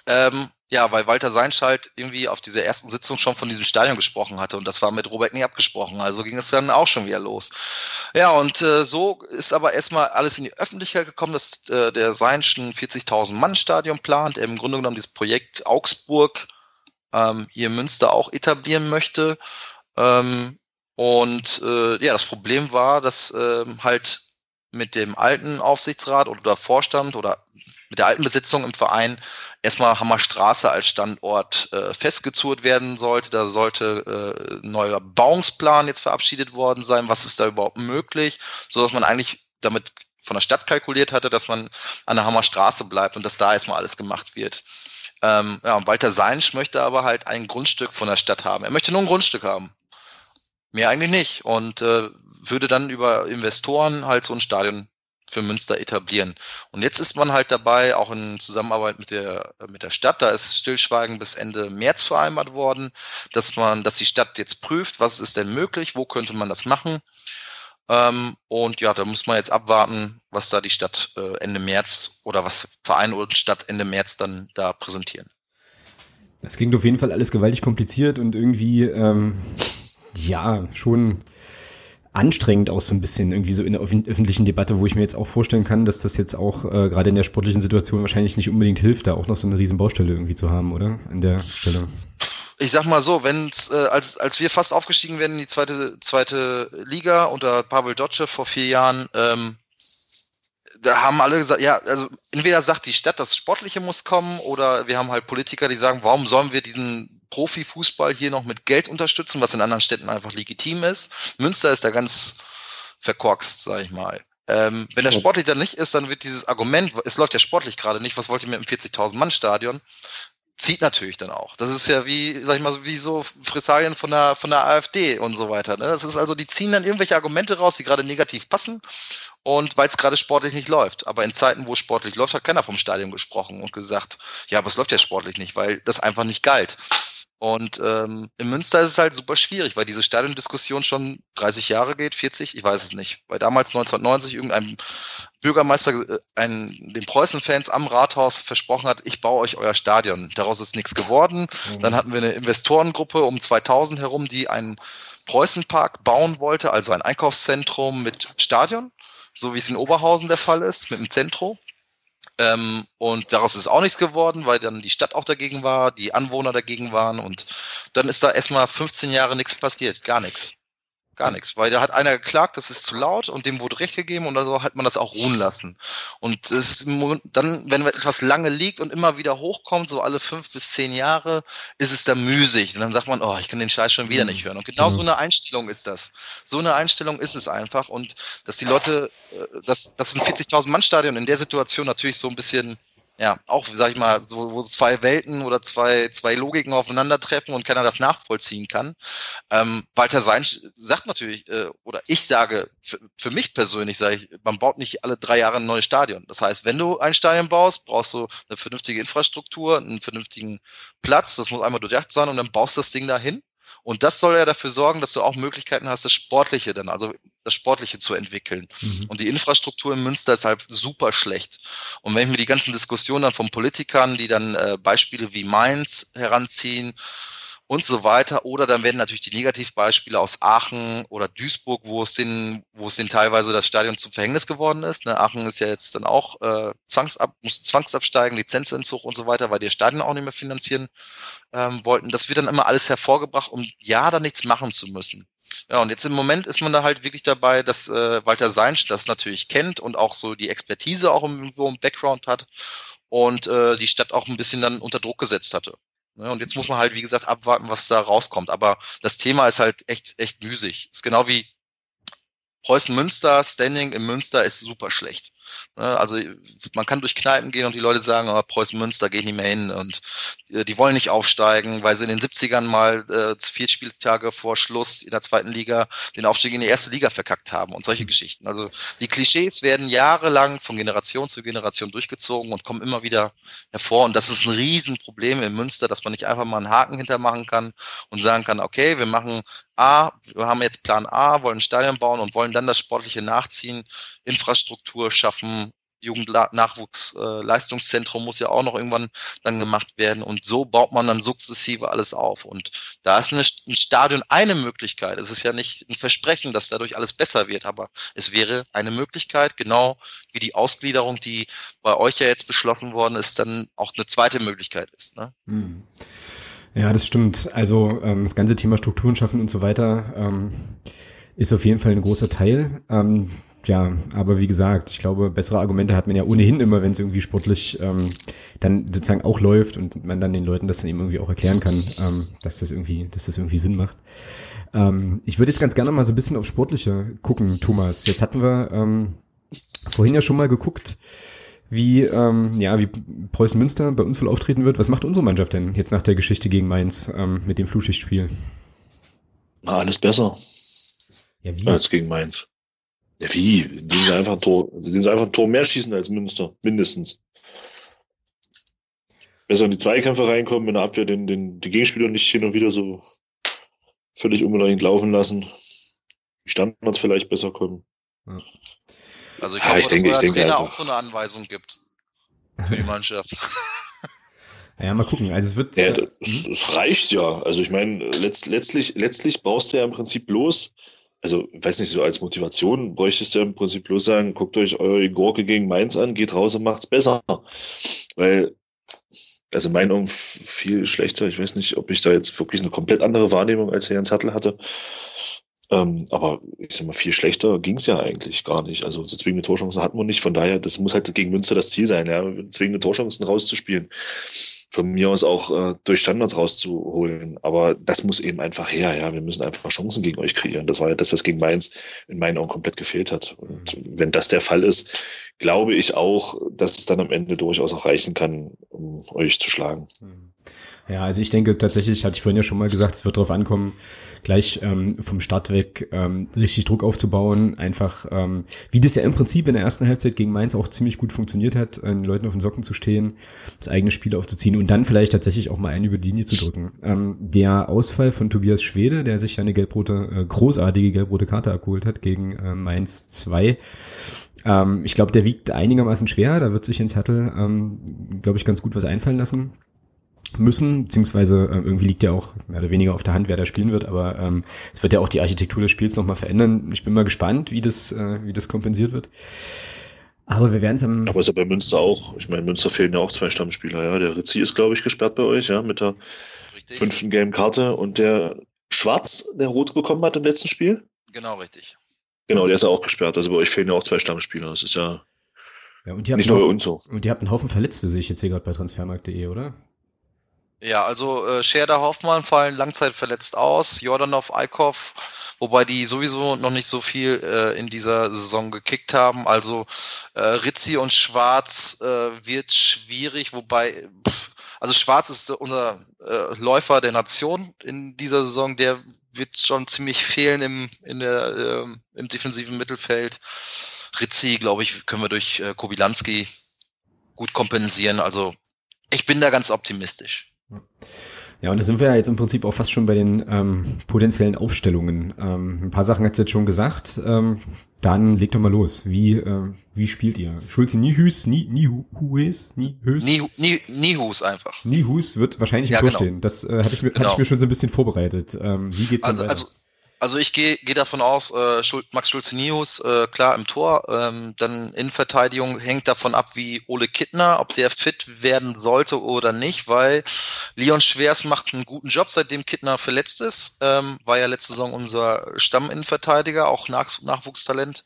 Ähm, ja, weil Walter Seinschalt irgendwie auf dieser ersten Sitzung schon von diesem Stadion gesprochen hatte und das war mit Robert nie abgesprochen. Also ging es dann auch schon wieder los. Ja, und äh, so ist aber erstmal alles in die Öffentlichkeit gekommen, dass äh, der Seinsch ein 40.000 Mann Stadion plant, er im Grunde genommen dieses Projekt Augsburg ähm, hier in Münster auch etablieren möchte. Ähm, und äh, ja, das Problem war, dass ähm, halt mit dem alten Aufsichtsrat oder Vorstand oder mit der alten Besitzung im Verein erstmal Hammerstraße als Standort äh, festgezurrt werden sollte. Da sollte äh, neuer Bauungsplan jetzt verabschiedet worden sein. Was ist da überhaupt möglich? So dass man eigentlich damit von der Stadt kalkuliert hatte, dass man an der Hammerstraße bleibt und dass da erstmal alles gemacht wird. Ähm, ja, Walter Seinsch möchte aber halt ein Grundstück von der Stadt haben. Er möchte nur ein Grundstück haben. Mehr eigentlich nicht. Und äh, würde dann über Investoren halt so ein Stadion für Münster etablieren. Und jetzt ist man halt dabei, auch in Zusammenarbeit mit der, mit der Stadt, da ist Stillschweigen bis Ende März vereinbart worden, dass man, dass die Stadt jetzt prüft, was ist denn möglich, wo könnte man das machen. Ähm, und ja, da muss man jetzt abwarten, was da die Stadt äh, Ende März oder was Verein und Stadt Ende März dann da präsentieren. Das klingt auf jeden Fall alles gewaltig kompliziert und irgendwie, ähm, ja, schon anstrengend auch so ein bisschen irgendwie so in der öffentlichen Debatte, wo ich mir jetzt auch vorstellen kann, dass das jetzt auch äh, gerade in der sportlichen Situation wahrscheinlich nicht unbedingt hilft, da auch noch so eine riesen Baustelle irgendwie zu haben, oder? An der Stelle. Ich sag mal so, wenn's, äh, als, als wir fast aufgestiegen werden in die zweite, zweite Liga unter Pavel Dotschew vor vier Jahren, ähm, da haben alle gesagt, ja, also entweder sagt die Stadt, das Sportliche muss kommen, oder wir haben halt Politiker, die sagen, warum sollen wir diesen Profifußball hier noch mit Geld unterstützen, was in anderen Städten einfach legitim ist. Münster ist da ganz verkorkst, sag ich mal. Ähm, wenn der sportlich dann nicht ist, dann wird dieses Argument, es läuft ja sportlich gerade nicht, was wollt ihr mit einem 40.000 Mann Stadion? Zieht natürlich dann auch. Das ist ja wie, sag ich mal, wie so Fressalien von der, von der AfD und so weiter. Ne? Das ist also, die ziehen dann irgendwelche Argumente raus, die gerade negativ passen und weil es gerade sportlich nicht läuft. Aber in Zeiten, wo es sportlich läuft, hat keiner vom Stadion gesprochen und gesagt, ja, aber es läuft ja sportlich nicht, weil das einfach nicht galt. Und ähm, in Münster ist es halt super schwierig, weil diese Stadiondiskussion schon 30 Jahre geht, 40, ich weiß es nicht. Weil damals 1990 irgendein Bürgermeister äh, ein, den Preußen-Fans am Rathaus versprochen hat, ich baue euch euer Stadion. Daraus ist nichts geworden. Mhm. Dann hatten wir eine Investorengruppe um 2000 herum, die einen Preußenpark bauen wollte, also ein Einkaufszentrum mit Stadion, so wie es in Oberhausen der Fall ist, mit einem Zentrum. Ähm, und daraus ist auch nichts geworden, weil dann die Stadt auch dagegen war, die Anwohner dagegen waren und dann ist da erstmal 15 Jahre nichts passiert, gar nichts. Gar nichts, weil da hat einer geklagt, das ist zu laut und dem wurde Recht gegeben und so hat man das auch ruhen lassen. Und es ist dann, wenn etwas lange liegt und immer wieder hochkommt, so alle fünf bis zehn Jahre, ist es da müßig. Und dann sagt man, oh, ich kann den Scheiß schon wieder nicht hören. Und genau so eine Einstellung ist das. So eine Einstellung ist es einfach. Und dass die Leute, äh, dass, dass ein 40.000 Mann Stadion in der Situation natürlich so ein bisschen ja, auch, sag ich mal, so, wo zwei Welten oder zwei, zwei Logiken aufeinandertreffen und keiner das nachvollziehen kann. Ähm, Walter Sein sagt natürlich, äh, oder ich sage, für, für mich persönlich sage ich, man baut nicht alle drei Jahre ein neues Stadion. Das heißt, wenn du ein Stadion baust, brauchst du eine vernünftige Infrastruktur, einen vernünftigen Platz, das muss einmal durchdacht sein und dann baust du das Ding dahin. Und das soll ja dafür sorgen, dass du auch Möglichkeiten hast, das Sportliche dann, also das Sportliche zu entwickeln. Mhm. Und die Infrastruktur in Münster ist halt super schlecht. Und wenn ich mir die ganzen Diskussionen dann von Politikern, die dann äh, Beispiele wie Mainz heranziehen, und so weiter. Oder dann werden natürlich die Negativbeispiele aus Aachen oder Duisburg, wo es den, wo es den teilweise das Stadion zum Verhängnis geworden ist. Ne? Aachen ist ja jetzt dann auch äh, zwangsab, muss zwangsabsteigen, Lizenzentzug und so weiter, weil die Stadion auch nicht mehr finanzieren ähm, wollten. Das wird dann immer alles hervorgebracht, um ja da nichts machen zu müssen. Ja, und jetzt im Moment ist man da halt wirklich dabei, dass äh, Walter Seinsch das natürlich kennt und auch so die Expertise auch irgendwo im Background hat und äh, die Stadt auch ein bisschen dann unter Druck gesetzt hatte. Ne, und jetzt muss man halt, wie gesagt, abwarten, was da rauskommt. Aber das Thema ist halt echt, echt müßig. Ist genau wie Preußen Münster, Standing in Münster ist super schlecht. Ne, also man kann durch Kneipen gehen und die Leute sagen, oh, Preußen Münster geht nicht mehr hin und äh, die wollen nicht aufsteigen, weil sie in den 70ern mal äh, vier Spieltage vor Schluss in der zweiten Liga den Aufstieg in die erste Liga verkackt haben und solche Geschichten. Also die Klischees werden jahrelang von Generation zu Generation durchgezogen und kommen immer wieder hervor und das ist ein Riesenproblem in Münster, dass man nicht einfach mal einen Haken hintermachen kann und sagen kann, okay, wir machen A, wir haben jetzt Plan A, wollen ein Stadion bauen und wollen dann das Sportliche nachziehen, Infrastruktur schaffen, Jugendnachwuchsleistungszentrum äh, muss ja auch noch irgendwann dann gemacht werden und so baut man dann sukzessive alles auf und da ist eine, ein Stadion eine Möglichkeit. Es ist ja nicht ein Versprechen, dass dadurch alles besser wird, aber es wäre eine Möglichkeit, genau wie die Ausgliederung, die bei euch ja jetzt beschlossen worden ist, dann auch eine zweite Möglichkeit ist. Ne? Hm. Ja, das stimmt. Also ähm, das ganze Thema Strukturen schaffen und so weiter ähm, ist auf jeden Fall ein großer Teil. Ähm, ja, aber wie gesagt, ich glaube, bessere Argumente hat man ja ohnehin immer, wenn es irgendwie sportlich ähm, dann sozusagen auch läuft und man dann den Leuten das dann eben irgendwie auch erklären kann, ähm, dass das irgendwie, dass das irgendwie Sinn macht. Ähm, ich würde jetzt ganz gerne mal so ein bisschen auf Sportliche gucken, Thomas. Jetzt hatten wir ähm, vorhin ja schon mal geguckt, wie, ähm, ja, wie Preußen Münster bei uns wohl auftreten wird. Was macht unsere Mannschaft denn jetzt nach der Geschichte gegen Mainz ähm, mit dem Flugschichtspiel? Na, alles besser. Ja, wie? Als gegen Mainz. Ja, wie? Die sind einfach ein Tor, sind einfach ein Tor mehr schießen als Münster, mindestens. Besser in die Zweikämpfe reinkommen, in der Abwehr den, den, die Gegenspieler nicht hin und wieder so völlig unbedingt laufen lassen. die Standards vielleicht besser kommen. Ja. Also ich glaube, ja, ich dass denke, der Trainer denke auch so eine Anweisung gibt für die Mannschaft. Ja, mal gucken. Also es wird. Ja, äh, das, das reicht ja. Also ich meine, letzt, letztlich, letztlich brauchst du ja im Prinzip bloß, also weiß nicht, so als Motivation bräuchtest du ja im Prinzip bloß sagen, guckt euch eure Gurke gegen Mainz an, geht raus und macht's besser. Weil, also mein Augen viel schlechter. Ich weiß nicht, ob ich da jetzt wirklich eine komplett andere Wahrnehmung als Herr Jens Hattel hatte. Ähm, aber ich sag mal, viel schlechter ging es ja eigentlich gar nicht. Also so zwingende Torchancen hatten wir nicht. Von daher, das muss halt gegen Münster das Ziel sein, ja, zwingende Torchancen rauszuspielen von mir aus auch äh, durch Standards rauszuholen. Aber das muss eben einfach her. Ja, wir müssen einfach Chancen gegen euch kreieren. Das war ja das, was gegen Mainz in meinen Augen komplett gefehlt hat. Und wenn das der Fall ist, glaube ich auch, dass es dann am Ende durchaus auch reichen kann, um euch zu schlagen. Mhm. Ja, also ich denke tatsächlich, hatte ich vorhin ja schon mal gesagt, es wird darauf ankommen, gleich ähm, vom Start weg ähm, richtig Druck aufzubauen. Einfach, ähm, wie das ja im Prinzip in der ersten Halbzeit gegen Mainz auch ziemlich gut funktioniert hat, den Leuten auf den Socken zu stehen, das eigene Spiel aufzuziehen und dann vielleicht tatsächlich auch mal einen über die Linie zu drücken. Ähm, der Ausfall von Tobias Schwede, der sich eine gelbrote, äh, großartige gelbrote Karte abgeholt hat gegen äh, Mainz 2, ähm, ich glaube, der wiegt einigermaßen schwer. Da wird sich ins Hattel, ähm, glaube ich, ganz gut was einfallen lassen müssen, beziehungsweise äh, irgendwie liegt ja auch mehr oder weniger auf der Hand, wer da spielen wird, aber ähm, es wird ja auch die Architektur des Spiels nochmal verändern. Ich bin mal gespannt, wie das, äh, wie das kompensiert wird. Aber wir werden es am. Aber ist ja bei Münster auch. Ich meine, Münster fehlen ja auch zwei Stammspieler, ja. Der Rizzi ist, glaube ich, gesperrt bei euch, ja, mit der richtig. fünften Game-Karte und der Schwarz, der rot bekommen hat im letzten Spiel. Genau, richtig. Genau, der ist ja auch gesperrt. Also bei euch fehlen ja auch zwei Stammspieler. Das ist ja, ja und die nicht nur bei uns so. Und die habt einen Haufen Verletzte, sehe ich jetzt hier gerade bei transfermarkt.de, oder? Ja, also äh, Scherder Hoffmann fallen langzeitverletzt aus, Jordanov Eikhoff, wobei die sowieso noch nicht so viel äh, in dieser Saison gekickt haben. Also äh, Rizzi und Schwarz äh, wird schwierig, wobei, pff, also Schwarz ist unser äh, Läufer der Nation in dieser Saison, der wird schon ziemlich fehlen im, in der, äh, im defensiven Mittelfeld. Rizzi, glaube ich, können wir durch äh, Kobilanski gut kompensieren. Also ich bin da ganz optimistisch. Ja, und da sind wir ja jetzt im Prinzip auch fast schon bei den ähm, potenziellen Aufstellungen. Ähm, ein paar Sachen hat jetzt schon gesagt. Ähm, dann leg doch mal los. Wie, äh, wie spielt ihr? Schulze Nihus, Nie, Nihues, Nihus? Nie, Nihus einfach. Nihus wird wahrscheinlich im ja, Tor genau. stehen. Das äh, hatte, ich mir, genau. hatte ich mir schon so ein bisschen vorbereitet. Ähm, wie geht's dann also, weiter? Also also ich gehe geh davon aus, äh, Max Schulze-Nius, äh, klar im Tor. Ähm, dann Innenverteidigung hängt davon ab, wie Ole Kittner, ob der fit werden sollte oder nicht, weil Leon Schwers macht einen guten Job, seitdem Kittner verletzt ist. Ähm, war ja letzte Saison unser Stamminnenverteidiger, auch Nach Nachwuchstalent.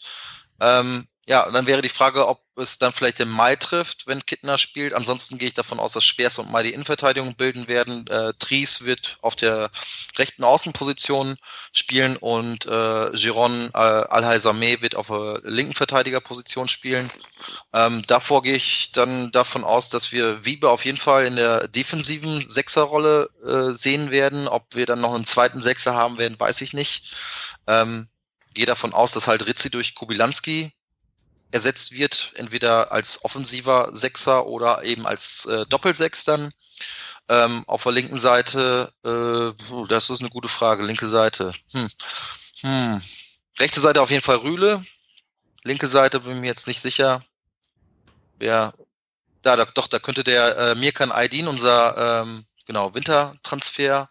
Ähm, ja, dann wäre die Frage, ob es dann vielleicht im Mai trifft, wenn Kittner spielt. Ansonsten gehe ich davon aus, dass Schwers und Mai die Innenverteidigung bilden werden. Äh, Tries wird auf der rechten Außenposition spielen und äh, Giron äh, Al-Haysameh wird auf der linken Verteidigerposition spielen. Ähm, davor gehe ich dann davon aus, dass wir Wiebe auf jeden Fall in der defensiven Sechserrolle äh, sehen werden. Ob wir dann noch einen zweiten Sechser haben werden, weiß ich nicht. Ähm, gehe davon aus, dass halt Rizzi durch Kubilanski ersetzt wird, entweder als offensiver Sechser oder eben als äh, Doppelsechs dann. Ähm, auf der linken Seite, äh, das ist eine gute Frage, linke Seite. Hm. Hm. Rechte Seite auf jeden Fall Rühle. Linke Seite bin ich mir jetzt nicht sicher. Wer, da, da doch, da könnte der äh, Mirkan Aydin, unser ähm, genau, Wintertransfer,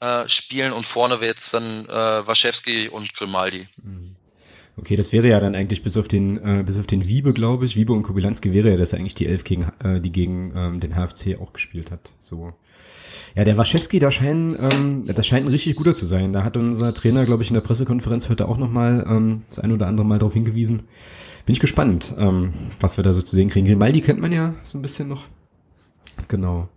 äh, spielen und vorne wäre jetzt dann äh, Waschewski und Grimaldi. Mhm. Okay, das wäre ja dann eigentlich bis auf den, äh, bis auf den Wiebe, glaube ich, Wiebe und Kubilanski wäre ja das eigentlich die Elf gegen, äh, die gegen ähm, den HFC auch gespielt hat. So. Ja, der Waschewski, da scheint, ähm, das scheint ein richtig guter zu sein. Da hat unser Trainer, glaube ich, in der Pressekonferenz heute auch nochmal ähm, das ein oder andere Mal darauf hingewiesen. Bin ich gespannt, ähm, was wir da so zu sehen kriegen. Grimaldi kennt man ja so ein bisschen noch. Genau.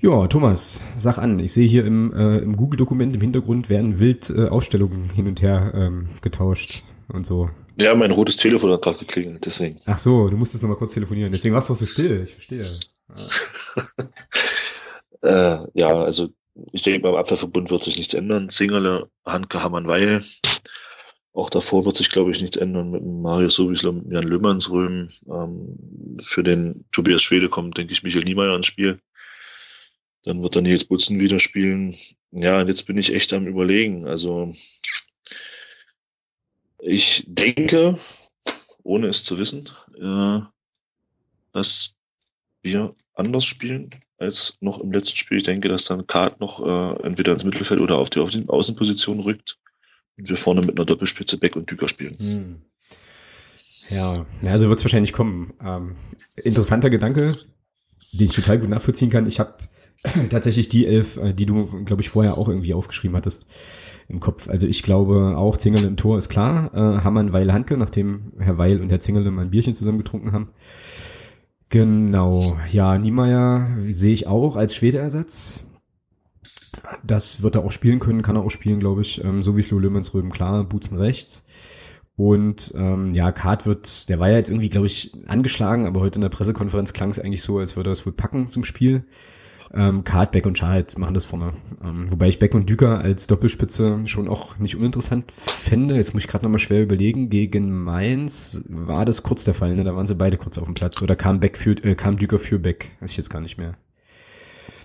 Ja, Thomas, sag an. Ich sehe hier im, äh, im Google-Dokument im Hintergrund werden wild äh, Aufstellungen hin und her ähm, getauscht und so. Ja, mein rotes Telefon hat gerade geklingelt, deswegen. Ach so, du musstest noch mal kurz telefonieren. Deswegen warst du auch so still. Ich verstehe. äh, ja, also ich denke, beim Abwehrverbund wird sich nichts ändern. Zingerle, Handke, Hammann, Weil. Auch davor wird sich, glaube ich, nichts ändern mit Mario Sobiesler, mit Jan Löhmannsröhm. Ähm, für den Tobias Schwede kommt, denke ich, Michael Niemeyer ins Spiel. Dann wird er Nils Butzen wieder spielen. Ja, und jetzt bin ich echt am überlegen. Also Ich denke, ohne es zu wissen, äh, dass wir anders spielen als noch im letzten Spiel. Ich denke, dass dann Kart noch äh, entweder ins Mittelfeld oder auf die Außenposition rückt und wir vorne mit einer Doppelspitze Beck und Düker spielen. Hm. Ja, also wird es wahrscheinlich kommen. Ähm, interessanter Gedanke, den ich total gut nachvollziehen kann. Ich habe tatsächlich die elf, äh, die du, glaube ich, vorher auch irgendwie aufgeschrieben hattest im Kopf. Also ich glaube auch Zingerle im Tor ist klar. Äh, Hammann, Weil, Handke, nachdem Herr Weil und Herr Zingerle mal ein Bierchen zusammen getrunken haben. Genau, ja, Niemeyer sehe ich auch als Schwedeersatz. Das wird er auch spielen können, kann er auch spielen, glaube ich, ähm, so wie es Lullemans Röben klar, Butzen rechts. Und ähm, ja, Kart wird, der war ja jetzt irgendwie, glaube ich, angeschlagen, aber heute in der Pressekonferenz klang es eigentlich so, als würde er es wohl packen zum Spiel. Ähm, Kart, Beck und Schahid machen das vorne. Ähm, wobei ich Beck und Düker als Doppelspitze schon auch nicht uninteressant fände. Jetzt muss ich gerade nochmal schwer überlegen. Gegen Mainz war das kurz der Fall, ne? Da waren sie beide kurz auf dem Platz. Oder kam Beck für, äh, kam Düker für Beck? Weiß ich jetzt gar nicht mehr.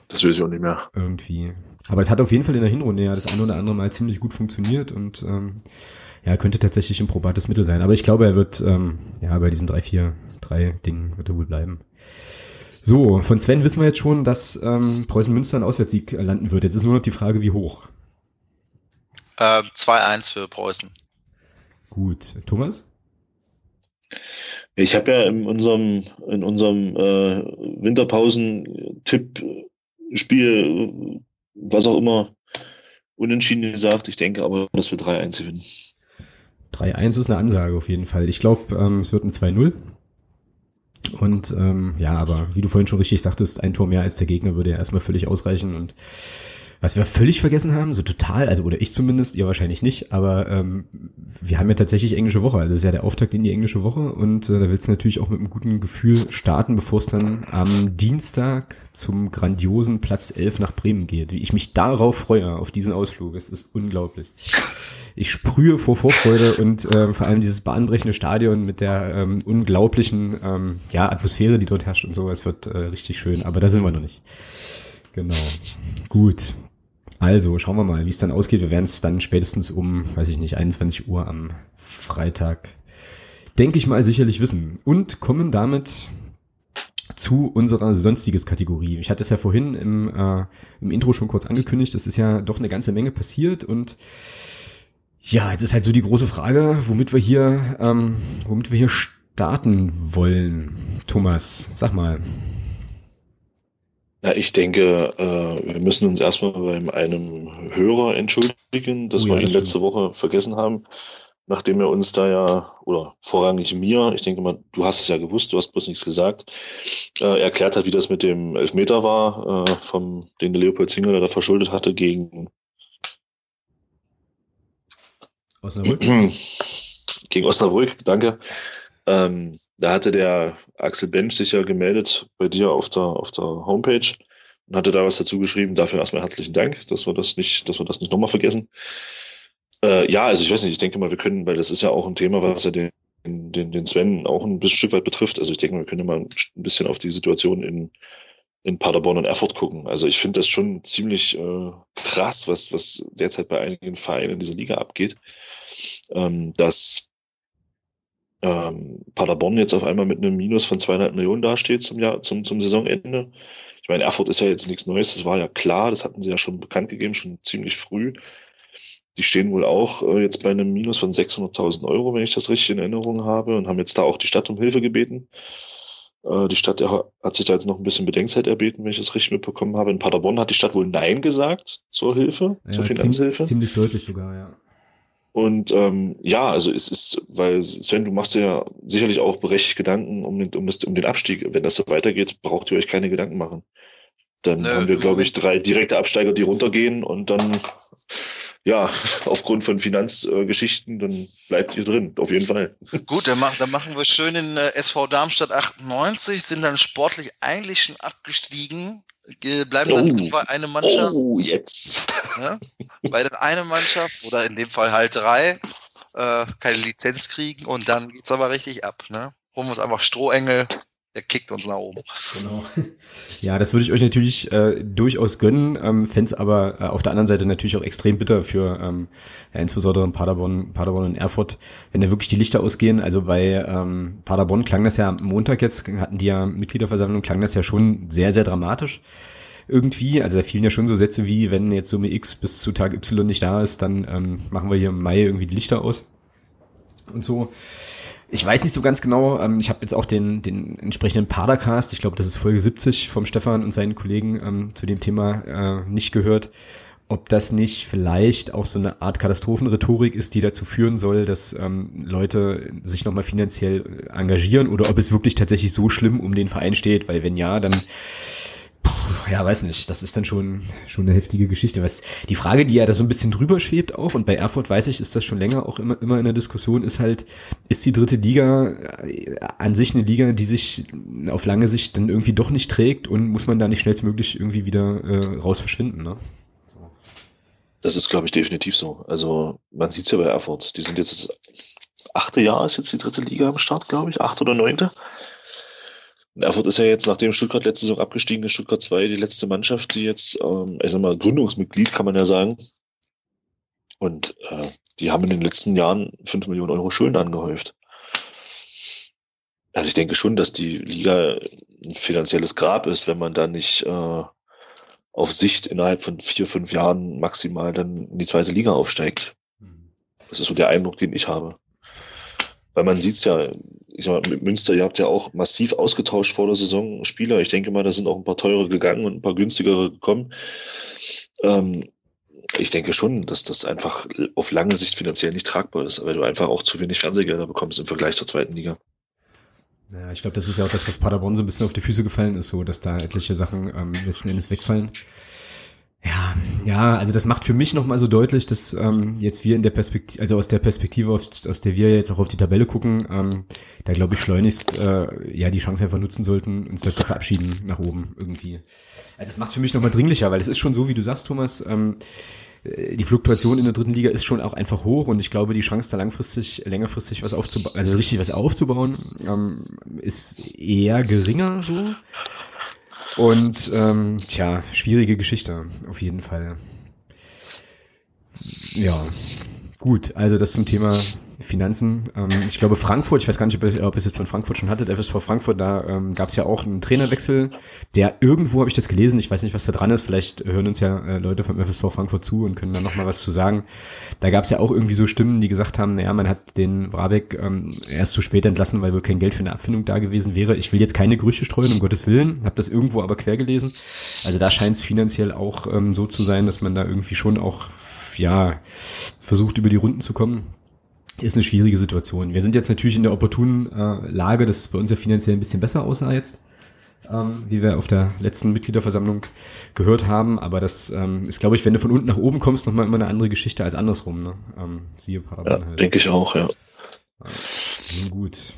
Das weiß ich auch nicht mehr. Irgendwie. Aber es hat auf jeden Fall in der Hinrunde ja das eine oder andere Mal ziemlich gut funktioniert und ähm, ja, könnte tatsächlich ein probates Mittel sein. Aber ich glaube, er wird ähm, ja bei diesem 3-4-3-Ding wird er wohl bleiben. So, von Sven wissen wir jetzt schon, dass ähm, Preußen Münster ein Auswärtssieg landen wird. Jetzt ist nur noch die Frage, wie hoch. Äh, 2-1 für Preußen. Gut. Thomas? Ich habe ja in unserem, in unserem äh, Winterpausen-Tipp-Spiel, was auch immer, unentschieden gesagt. Ich denke aber, dass wir 3-1 gewinnen. 3-1 ist eine Ansage auf jeden Fall. Ich glaube, ähm, es wird ein 2-0. Und ähm, ja, aber wie du vorhin schon richtig sagtest, ein Tor mehr als der Gegner würde ja erstmal völlig ausreichen. Und was wir völlig vergessen haben, so total, also oder ich zumindest, ihr wahrscheinlich nicht, aber ähm, wir haben ja tatsächlich englische Woche. Also es ist ja der Auftakt in die englische Woche und äh, da willst du natürlich auch mit einem guten Gefühl starten, bevor es dann am Dienstag zum grandiosen Platz 11 nach Bremen geht. Wie ich mich darauf freue, auf diesen Ausflug. Es ist unglaublich. Ich sprühe vor Vorfreude und äh, vor allem dieses bahnbrechende Stadion mit der ähm, unglaublichen ähm, ja, Atmosphäre, die dort herrscht und so, es wird äh, richtig schön. Aber da sind wir noch nicht. Genau. Gut. Also, schauen wir mal, wie es dann ausgeht. Wir werden es dann spätestens um, weiß ich nicht, 21 Uhr am Freitag, denke ich mal, sicherlich wissen. Und kommen damit zu unserer sonstiges Kategorie. Ich hatte es ja vorhin im, äh, im Intro schon kurz angekündigt. Es ist ja doch eine ganze Menge passiert und ja, jetzt ist halt so die große Frage, womit wir hier, ähm, womit wir hier starten wollen. Thomas, sag mal. Ja, ich denke, äh, wir müssen uns erstmal beim einem Hörer entschuldigen, dass oh ja, wir ihn das letzte Woche vergessen haben, nachdem er uns da ja, oder vorrangig mir, ich denke mal, du hast es ja gewusst, du hast bloß nichts gesagt, äh, erklärt hat, wie das mit dem Elfmeter war, äh, vom, den der Leopold Zinger da verschuldet hatte gegen Osnabrück. gegen Osnabrück, danke. Ähm, da hatte der Axel Bench sich ja gemeldet bei dir auf der, auf der Homepage und hatte da was dazu geschrieben. Dafür erstmal herzlichen Dank, dass wir das nicht, dass wir das nicht nochmal vergessen. Äh, ja, also ich weiß nicht, ich denke mal, wir können, weil das ist ja auch ein Thema, was ja den, den, den Sven auch ein bisschen Stück weit betrifft. Also ich denke wir können mal ein bisschen auf die Situation in, in Paderborn und Erfurt gucken. Also ich finde das schon ziemlich äh, krass, was, was derzeit bei einigen Vereinen in dieser Liga abgeht. Ähm, dass ähm, Paderborn jetzt auf einmal mit einem Minus von zweieinhalb Millionen dasteht zum Jahr, zum, zum Saisonende. Ich meine, Erfurt ist ja jetzt nichts Neues, das war ja klar, das hatten sie ja schon bekannt gegeben, schon ziemlich früh. Die stehen wohl auch äh, jetzt bei einem Minus von 600.000 Euro, wenn ich das richtig in Erinnerung habe, und haben jetzt da auch die Stadt um Hilfe gebeten. Äh, die Stadt hat sich da jetzt noch ein bisschen Bedenkzeit erbeten, wenn ich das richtig mitbekommen habe. In Paderborn hat die Stadt wohl Nein gesagt zur Hilfe, ja, zur Finanzhilfe. Ziemlich deutlich sogar, ja. Und ähm, ja, also es ist, weil Sven, du machst dir ja sicherlich auch berechtigt Gedanken um den, um, das, um den Abstieg. Wenn das so weitergeht, braucht ihr euch keine Gedanken machen. Dann Nö, haben wir, glaube ich, drei direkte Absteiger, die runtergehen und dann, ja, aufgrund von Finanzgeschichten, äh, dann bleibt ihr drin, auf jeden Fall. Gut, dann, mach, dann machen wir schön in äh, SV Darmstadt 98, sind dann sportlich eigentlich schon abgestiegen, bleiben dann oh. bei einer Mannschaft. Oh, jetzt. Ja? Weil dann eine Mannschaft oder in dem Fall halt drei äh, keine Lizenz kriegen und dann geht's aber richtig ab. Ne? Holen wir uns einfach Strohengel er kickt uns nach oben. Genau. Ja, das würde ich euch natürlich äh, durchaus gönnen, ähm, fände aber äh, auf der anderen Seite natürlich auch extrem bitter für ähm, ja, insbesondere Paderborn, Paderborn und Erfurt, wenn da wirklich die Lichter ausgehen. Also bei ähm, Paderborn klang das ja am Montag jetzt, hatten die ja Mitgliederversammlung, klang das ja schon sehr, sehr dramatisch irgendwie. Also da fielen ja schon so Sätze wie, wenn jetzt Summe X bis zu Tag Y nicht da ist, dann ähm, machen wir hier im Mai irgendwie die Lichter aus und so. Ich weiß nicht so ganz genau, ähm, ich habe jetzt auch den, den entsprechenden Padercast, ich glaube, das ist Folge 70 vom Stefan und seinen Kollegen ähm, zu dem Thema äh, nicht gehört, ob das nicht vielleicht auch so eine Art Katastrophenrhetorik ist, die dazu führen soll, dass ähm, Leute sich nochmal finanziell engagieren oder ob es wirklich tatsächlich so schlimm um den Verein steht, weil wenn ja, dann ja, weiß nicht, das ist dann schon, schon eine heftige Geschichte. Was, die Frage, die ja da so ein bisschen drüber schwebt auch, und bei Erfurt weiß ich, ist das schon länger auch immer, immer in der Diskussion, ist halt, ist die dritte Liga äh, an sich eine Liga, die sich auf lange Sicht dann irgendwie doch nicht trägt und muss man da nicht schnellstmöglich irgendwie wieder äh, raus verschwinden, ne? Das ist, glaube ich, definitiv so. Also man sieht es ja bei Erfurt. Die sind jetzt das achte Jahr ist jetzt die dritte Liga am Start, glaube ich, acht oder neunte. Erfurt ist ja jetzt, nachdem Stuttgart letzte Saison abgestiegen ist, Stuttgart 2 die letzte Mannschaft, die jetzt, ähm, ich sag mal, Gründungsmitglied, kann man ja sagen. Und äh, die haben in den letzten Jahren 5 Millionen Euro Schulden angehäuft. Also ich denke schon, dass die Liga ein finanzielles Grab ist, wenn man da nicht äh, auf Sicht innerhalb von vier, fünf Jahren maximal dann in die zweite Liga aufsteigt. Mhm. Das ist so der Eindruck, den ich habe. Weil man sieht's ja, ich sag mal, mit Münster, ihr habt ja auch massiv ausgetauscht vor der Saison Spieler. Ich denke mal, da sind auch ein paar teure gegangen und ein paar günstigere gekommen. Ähm, ich denke schon, dass das einfach auf lange Sicht finanziell nicht tragbar ist, weil du einfach auch zu wenig Fernsehgelder bekommst im Vergleich zur zweiten Liga. Ja, ich glaube, das ist ja auch das, was Paderborn so ein bisschen auf die Füße gefallen ist, so dass da etliche Sachen ähm, letzten Endes wegfallen. Ja, ja, also das macht für mich nochmal so deutlich, dass ähm, jetzt wir in der Perspektive, also aus der Perspektive, aus, aus der wir jetzt auch auf die Tabelle gucken, ähm, da glaube ich schleunigst äh, ja die Chance einfach nutzen sollten, uns da zu verabschieden nach oben irgendwie. Also das macht es für mich nochmal dringlicher, weil es ist schon so, wie du sagst, Thomas, ähm, äh, die Fluktuation in der dritten Liga ist schon auch einfach hoch und ich glaube, die Chance da langfristig, längerfristig was aufzubauen, also richtig was aufzubauen, ähm, ist eher geringer so. Und ähm, tja, schwierige Geschichte, auf jeden Fall. Ja, gut, also das zum Thema Finanzen. Ähm, ich glaube Frankfurt, ich weiß gar nicht, ob ihr es jetzt von Frankfurt schon hattet, FSV Frankfurt, da ähm, gab es ja auch einen Trainerwechsel, der irgendwo habe ich das gelesen, ich weiß nicht, was da dran ist, vielleicht hören uns ja äh, Leute vom FSV Frankfurt zu und können da nochmal was zu sagen. Da gab es ja auch irgendwie so Stimmen, die gesagt haben, naja, man hat den Brabeck ähm, erst zu spät entlassen, weil wohl kein Geld für eine Abfindung da gewesen wäre. Ich will jetzt keine Gerüchte streuen, um Gottes Willen, habe das irgendwo aber quer gelesen. Also da scheint es finanziell auch ähm, so zu sein, dass man da irgendwie schon auch ja, versucht über die Runden zu kommen ist eine schwierige Situation. Wir sind jetzt natürlich in der opportunen äh, Lage, dass es bei uns ja finanziell ein bisschen besser aussah jetzt, ähm, wie wir auf der letzten Mitgliederversammlung gehört haben. Aber das ähm, ist, glaube ich, wenn du von unten nach oben kommst, nochmal immer eine andere Geschichte als andersrum. Ne? Ähm, siehe Paderborn ja, halt. Denke ich auch, ja. ja. Gut.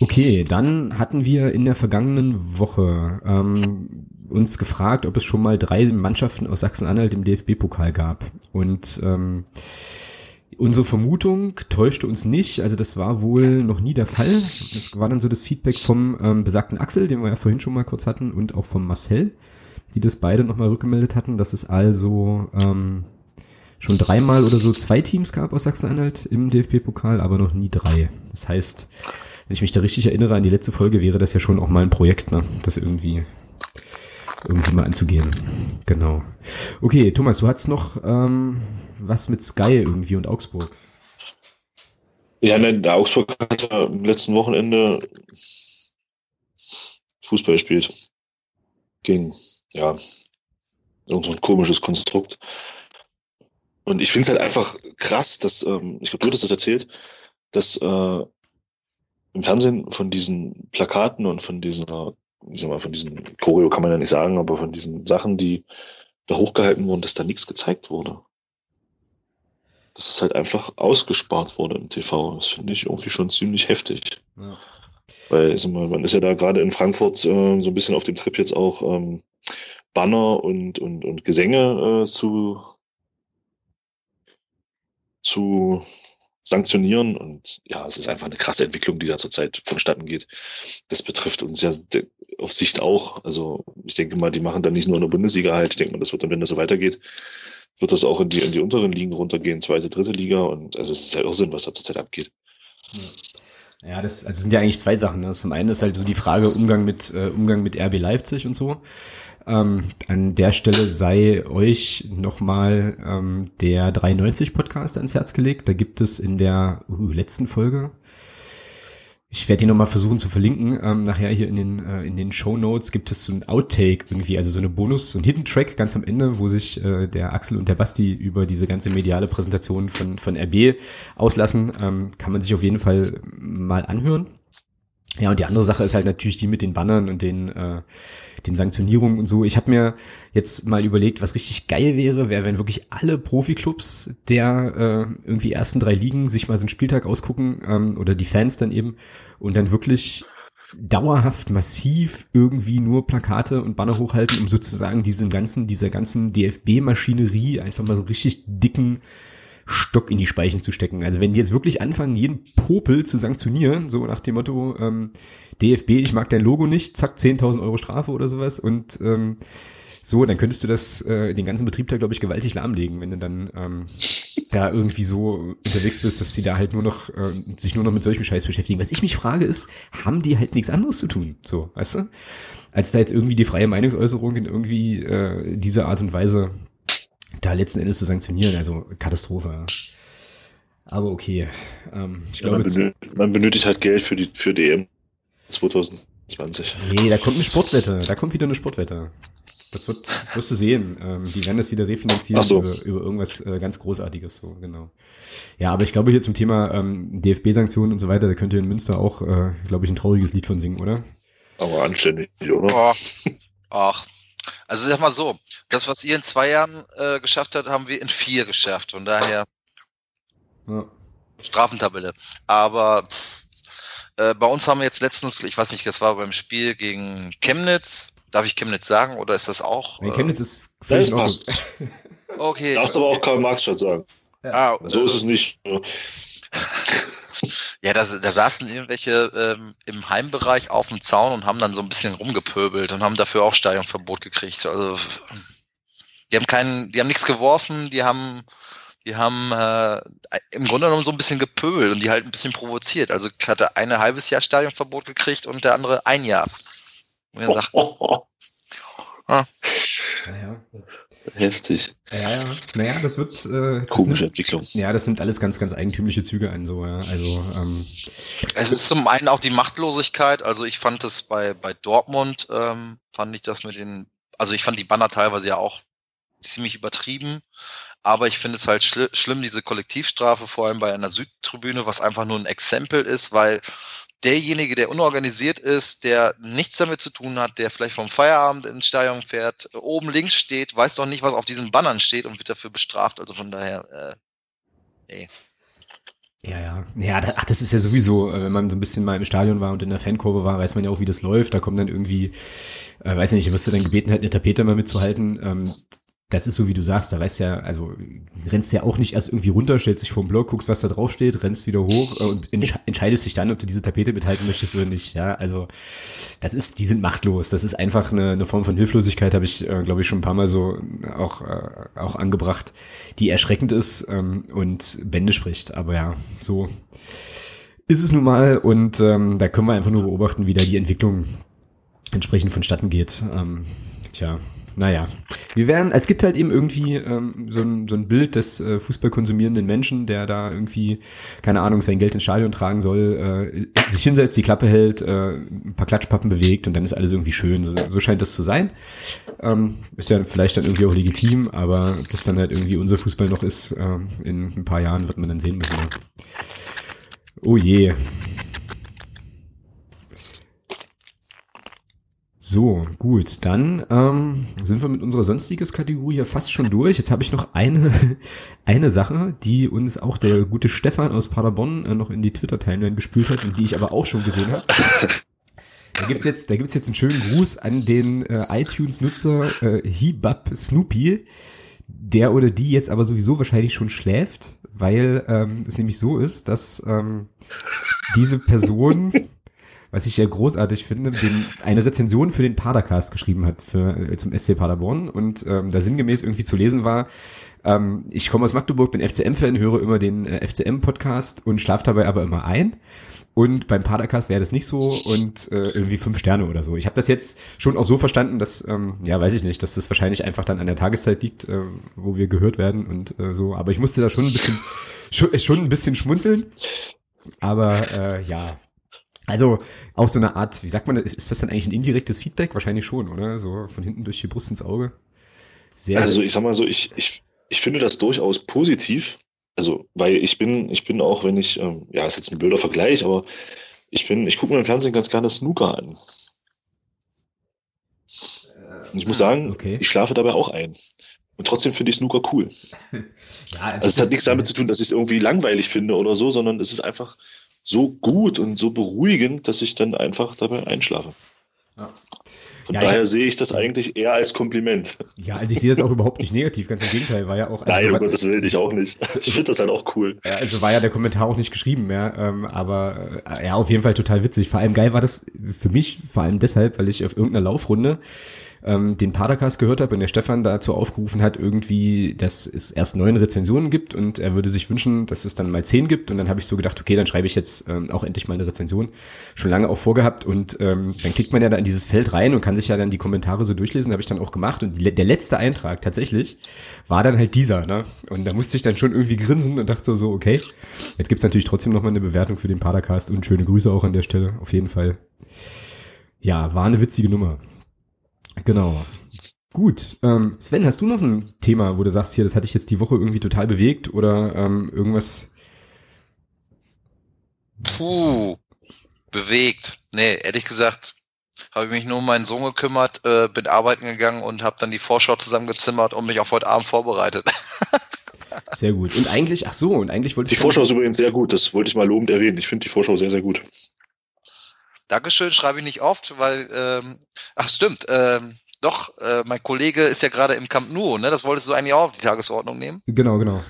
Okay, dann hatten wir in der vergangenen Woche ähm, uns gefragt, ob es schon mal drei Mannschaften aus Sachsen-Anhalt im DFB-Pokal gab. Und ähm, Unsere Vermutung täuschte uns nicht, also das war wohl noch nie der Fall. Das war dann so das Feedback vom ähm, besagten Axel, den wir ja vorhin schon mal kurz hatten, und auch vom Marcel, die das beide nochmal rückgemeldet hatten, dass es also ähm, schon dreimal oder so zwei Teams gab aus Sachsen-Anhalt im DFB-Pokal, aber noch nie drei. Das heißt, wenn ich mich da richtig erinnere an die letzte Folge, wäre das ja schon auch mal ein Projekt, ne? das irgendwie irgendwie mal anzugehen. Genau. Okay, Thomas, du hattest noch ähm, was mit Sky irgendwie und Augsburg. Ja, nein, der Augsburg hat ja am letzten Wochenende Fußball gespielt. Gegen, ja, irgend so ein komisches Konstrukt. Und ich finde es halt einfach krass, dass, ähm, ich glaube, du hast das erzählt, dass äh, im Fernsehen von diesen Plakaten und von dieser ich sag mal, von diesen Choreo kann man ja nicht sagen, aber von diesen Sachen, die da hochgehalten wurden, dass da nichts gezeigt wurde. Dass es halt einfach ausgespart wurde im TV. Das finde ich irgendwie schon ziemlich heftig. Ja. Weil, ich sag mal, man ist ja da gerade in Frankfurt äh, so ein bisschen auf dem Trip jetzt auch ähm, Banner und, und, und Gesänge äh, zu, zu sanktionieren. Und ja, es ist einfach eine krasse Entwicklung, die da zurzeit vonstatten geht. Das betrifft uns ja auf Sicht auch. Also ich denke mal, die machen dann nicht nur eine Bundesliga halt. Ich denke mal, das wird dann, wenn das so weitergeht, wird das auch in die, in die unteren Ligen runtergehen, zweite, dritte Liga. Und also es ist ja Irrsinn, was da zurzeit abgeht. Ja, das also sind ja eigentlich zwei Sachen. Ne? Zum einen ist halt so die Frage Umgang mit äh, Umgang mit RB Leipzig und so. Ähm, an der Stelle sei euch nochmal ähm, der 93 Podcast ans Herz gelegt. Da gibt es in der uh, letzten Folge, ich werde die nochmal versuchen zu verlinken. Ähm, nachher hier in den, äh, in den Show Notes gibt es so ein Outtake irgendwie, also so eine Bonus, so ein Hidden Track ganz am Ende, wo sich äh, der Axel und der Basti über diese ganze mediale Präsentation von, von RB auslassen. Ähm, kann man sich auf jeden Fall mal anhören. Ja, und die andere Sache ist halt natürlich die mit den Bannern und den, äh, den Sanktionierungen und so. Ich habe mir jetzt mal überlegt, was richtig geil wäre, wäre, wenn wirklich alle Profiklubs der äh, irgendwie ersten drei Ligen sich mal so einen Spieltag ausgucken ähm, oder die Fans dann eben und dann wirklich dauerhaft massiv irgendwie nur Plakate und Banner hochhalten, um sozusagen diesem ganzen, dieser ganzen DFB-Maschinerie einfach mal so richtig dicken Stock in die Speichen zu stecken. Also wenn die jetzt wirklich anfangen, jeden Popel zu sanktionieren, so nach dem Motto, ähm, DFB, ich mag dein Logo nicht, zack, 10.000 Euro Strafe oder sowas und ähm, so, dann könntest du das, äh, den ganzen Betrieb da, glaube ich, gewaltig lahmlegen, wenn du dann ähm, da irgendwie so unterwegs bist, dass die da halt nur noch, äh, sich nur noch mit solchem Scheiß beschäftigen. Was ich mich frage ist, haben die halt nichts anderes zu tun, so, weißt du? Als da jetzt irgendwie die freie Meinungsäußerung in irgendwie äh, dieser Art und Weise da letzten Endes zu sanktionieren. Also Katastrophe. Aber okay. Ähm, ich ja, glaube, man, benötigt, man benötigt halt Geld für die für die EM 2020. Nee, da kommt eine Sportwette. Da kommt wieder eine Sportwette. Das wird, wirst du sehen. Ähm, die werden das wieder refinanzieren so. über, über irgendwas äh, ganz Großartiges. So, genau. Ja, aber ich glaube hier zum Thema ähm, DFB-Sanktionen und so weiter, da könnt ihr in Münster auch, äh, glaube ich, ein trauriges Lied von singen, oder? Aber anständig, oder? Oh. Ach, also sag mal so, das, was ihr in zwei Jahren äh, geschafft habt, haben wir in vier geschafft. Von daher ja. Strafentabelle. Aber äh, bei uns haben wir jetzt letztens, ich weiß nicht, das war beim Spiel gegen Chemnitz. Darf ich Chemnitz sagen oder ist das auch? Nee, Chemnitz ist völlig ja, passt. Okay. Darfst aber auch Karl Marx schon sagen. Ja. Ah, so ist es nicht. Ja, da, da saßen irgendwelche ähm, im Heimbereich auf dem Zaun und haben dann so ein bisschen rumgepöbelt und haben dafür auch Stadionverbot gekriegt. Also die haben keinen, die haben nichts geworfen, die haben, die haben äh, im Grunde genommen so ein bisschen gepöbelt und die halt ein bisschen provoziert. Also hatte eine halbes Jahr Stadionverbot gekriegt und der andere ein Jahr. Und er sagt, ah. Naja. Heftig. Ja, ja. Naja, das wird. Äh, das Komische nimmt, Entwicklung. Ja, das nimmt alles ganz, ganz eigentümliche Züge ein, so, ja. Also, ähm, Es ist zum einen auch die Machtlosigkeit. Also ich fand es bei, bei Dortmund, ähm, fand ich das mit den, also ich fand die Banner teilweise ja auch ziemlich übertrieben. Aber ich finde es halt schli schlimm, diese Kollektivstrafe, vor allem bei einer Südtribüne, was einfach nur ein Exempel ist, weil derjenige, der unorganisiert ist, der nichts damit zu tun hat, der vielleicht vom Feierabend ins Stadion fährt, oben links steht, weiß doch nicht, was auf diesen Bannern steht und wird dafür bestraft. Also von daher, äh, ey. Ja, ja. Ja, ach, das ist ja sowieso, äh, wenn man so ein bisschen mal im Stadion war und in der Fankurve war, weiß man ja auch, wie das läuft. Da kommen dann irgendwie, äh, weiß ich nicht, wirst du dann gebeten, halt eine Tapete mal mitzuhalten. Ähm, das ist so, wie du sagst, da weißt ja, also rennst ja auch nicht erst irgendwie runter, stellst dich vor den Block, guckst, was da drauf steht, rennst wieder hoch äh, und entsch entscheidest dich dann, ob du diese Tapete mithalten möchtest oder nicht. Ja, also das ist, die sind machtlos. Das ist einfach eine, eine Form von Hilflosigkeit, habe ich, äh, glaube ich, schon ein paar Mal so auch, äh, auch angebracht, die erschreckend ist ähm, und Bände spricht. Aber ja, so ist es nun mal und ähm, da können wir einfach nur beobachten, wie da die Entwicklung entsprechend vonstatten geht. Ähm, tja, naja, wir werden, es gibt halt eben irgendwie ähm, so, ein, so ein Bild des äh, Fußball konsumierenden Menschen, der da irgendwie, keine Ahnung, sein Geld ins Stadion tragen soll, äh, sich hinsetzt, die Klappe hält, äh, ein paar Klatschpappen bewegt und dann ist alles irgendwie schön. So, so scheint das zu sein. Ähm, ist ja vielleicht dann irgendwie auch legitim, aber ob das dann halt irgendwie unser Fußball noch ist, äh, in ein paar Jahren wird man dann sehen müssen. Oh je. So, gut, dann ähm, sind wir mit unserer sonstiges Kategorie ja fast schon durch. Jetzt habe ich noch eine, eine Sache, die uns auch der gute Stefan aus Paderborn äh, noch in die Twitter-Timeline gespült hat und die ich aber auch schon gesehen habe. Da gibt's jetzt, da gibt's jetzt einen schönen Gruß an den äh, iTunes-Nutzer äh, Hibab Snoopy, der oder die jetzt aber sowieso wahrscheinlich schon schläft, weil ähm, es nämlich so ist, dass ähm, diese Person, was ich ja großartig finde, den, eine Rezension für den Padercast geschrieben hat für, äh, zum SC Paderborn und ähm, da sinngemäß irgendwie zu lesen war, ähm, ich komme aus Magdeburg, bin FCM-Fan, höre immer den äh, FCM-Podcast und schlafe dabei aber immer ein. Und beim Padercast wäre das nicht so und äh, irgendwie fünf Sterne oder so. Ich habe das jetzt schon auch so verstanden, dass, ähm, ja, weiß ich nicht, dass das wahrscheinlich einfach dann an der Tageszeit liegt, äh, wo wir gehört werden und äh, so. Aber ich musste da schon ein bisschen, schon, schon ein bisschen schmunzeln. Aber äh, ja, also auch so eine Art, wie sagt man, ist das dann eigentlich ein indirektes Feedback? Wahrscheinlich schon, oder? So von hinten durch die Brust ins Auge. Sehr, also ich sag mal so, ich, ich, ich finde das durchaus positiv, also, weil ich bin, ich bin auch, wenn ich, ähm, ja, ist jetzt ein blöder Vergleich, aber ich bin, ich gucke mir im Fernsehen ganz gerne Snooker an. Und ich muss sagen, okay. ich schlafe dabei auch ein. Und trotzdem finde ich Snooker cool. ja, also, also es hat nichts damit zu tun, dass ich es irgendwie langweilig finde oder so, sondern es ist einfach so gut und so beruhigend, dass ich dann einfach dabei einschlafe. Ja. Von ja, daher ich, sehe ich das eigentlich eher als Kompliment. Ja, also ich sehe das auch überhaupt nicht negativ, ganz im Gegenteil, war ja auch. Also Nein, um Gottes Willen, ich auch nicht. Ich finde das halt auch cool. Ja, also war ja der Kommentar auch nicht geschrieben mehr, ähm, aber äh, ja, auf jeden Fall total witzig. Vor allem geil war das für mich, vor allem deshalb, weil ich auf irgendeiner Laufrunde ähm, den Padercast gehört habe und der Stefan dazu aufgerufen hat, irgendwie, dass es erst neun Rezensionen gibt und er würde sich wünschen, dass es dann mal zehn gibt. Und dann habe ich so gedacht, okay, dann schreibe ich jetzt ähm, auch endlich mal eine Rezension. Schon lange auch vorgehabt und ähm, dann klickt man ja da in dieses Feld rein und kann sich ja dann die Kommentare so durchlesen, habe ich dann auch gemacht. Und die, der letzte Eintrag tatsächlich war dann halt dieser. Ne? Und da musste ich dann schon irgendwie grinsen und dachte so, so okay, jetzt gibt's natürlich trotzdem nochmal eine Bewertung für den Padercast und schöne Grüße auch an der Stelle, auf jeden Fall. Ja, war eine witzige Nummer. Genau. Gut. Ähm, Sven, hast du noch ein Thema, wo du sagst, hier, das hatte ich jetzt die Woche irgendwie total bewegt oder ähm, irgendwas? Puh, bewegt. Nee, ehrlich gesagt, habe ich mich nur um meinen Sohn gekümmert, äh, bin arbeiten gegangen und habe dann die Vorschau zusammengezimmert und mich auf heute Abend vorbereitet. sehr gut. Und eigentlich, ach so, und eigentlich wollte ich. Die Vorschau ist übrigens sehr gut, das wollte ich mal lobend erwähnen. Ich finde die Vorschau sehr, sehr gut. Dankeschön schreibe ich nicht oft, weil, ähm, ach stimmt, ähm, doch, äh, mein Kollege ist ja gerade im Camp Nou, ne? Das wolltest du eigentlich auch auf die Tagesordnung nehmen? Genau, genau.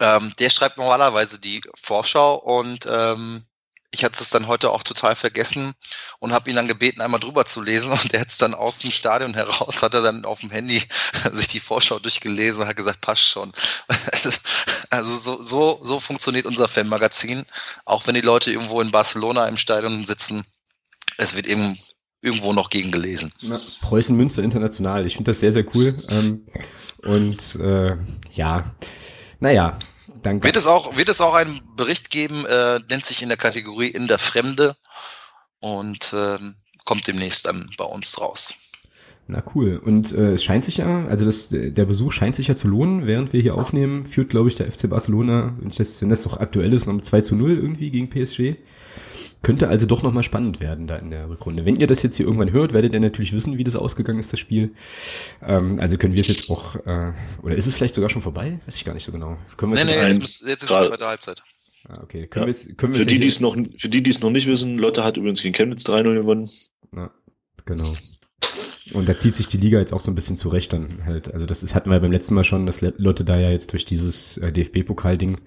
Ähm, der schreibt normalerweise die Vorschau und ähm, ich hatte es dann heute auch total vergessen und habe ihn dann gebeten, einmal drüber zu lesen. Und er hat es dann aus dem Stadion heraus, hat er dann auf dem Handy sich die Vorschau durchgelesen und hat gesagt, passt schon. Also so, so, so funktioniert unser Fanmagazin. Auch wenn die Leute irgendwo in Barcelona im Stadion sitzen, es wird eben irgendwo noch gegen gelesen. Preußen Münster international. Ich finde das sehr, sehr cool. Ähm, und äh, ja, naja, dann wird es auch wird es auch einen Bericht geben, äh, nennt sich in der Kategorie in der Fremde und äh, kommt demnächst dann bei uns raus. Na cool. Und äh, es scheint sich ja, also das, der Besuch scheint sich ja zu lohnen, während wir hier aufnehmen, führt, glaube ich, der FC Barcelona, wenn, das, wenn das doch aktuell ist, noch mit 2 zu 0 irgendwie gegen PSG. Könnte also doch nochmal spannend werden da in der Rückrunde. Wenn ihr das jetzt hier irgendwann hört, werdet ihr natürlich wissen, wie das ausgegangen ist, das Spiel. Ähm, also können wir es jetzt auch, äh, oder ist es vielleicht sogar schon vorbei? Weiß ich gar nicht so genau. Können wir nee, nee, jetzt, muss, jetzt ist die zweite Halbzeit. Ah, okay. Können ja. wir können wir für, die, die es noch, für die, die es noch nicht wissen, Lotte hat übrigens gegen Chemnitz 3-0 gewonnen. Ja, genau. Und da zieht sich die Liga jetzt auch so ein bisschen zurecht dann halt. Also das ist, hatten wir beim letzten Mal schon, dass Lotte da ja jetzt durch dieses äh, DFB-Pokal-Ding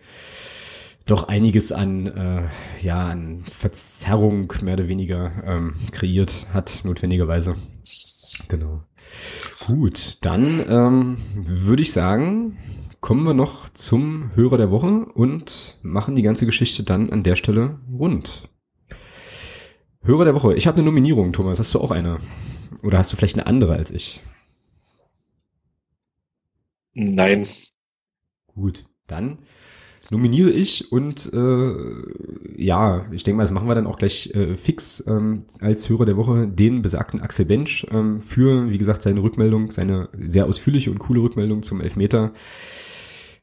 doch einiges an, äh, ja, an Verzerrung mehr oder weniger ähm, kreiert hat, notwendigerweise. Genau. Gut, dann ähm, würde ich sagen, kommen wir noch zum Hörer der Woche und machen die ganze Geschichte dann an der Stelle rund. Hörer der Woche. Ich habe eine Nominierung, Thomas. Hast du auch eine? Oder hast du vielleicht eine andere als ich? Nein. Gut, dann nominiere ich und äh, ja, ich denke mal, das machen wir dann auch gleich äh, fix ähm, als Hörer der Woche, den besagten Axel Bench ähm, für, wie gesagt, seine Rückmeldung, seine sehr ausführliche und coole Rückmeldung zum Elfmeter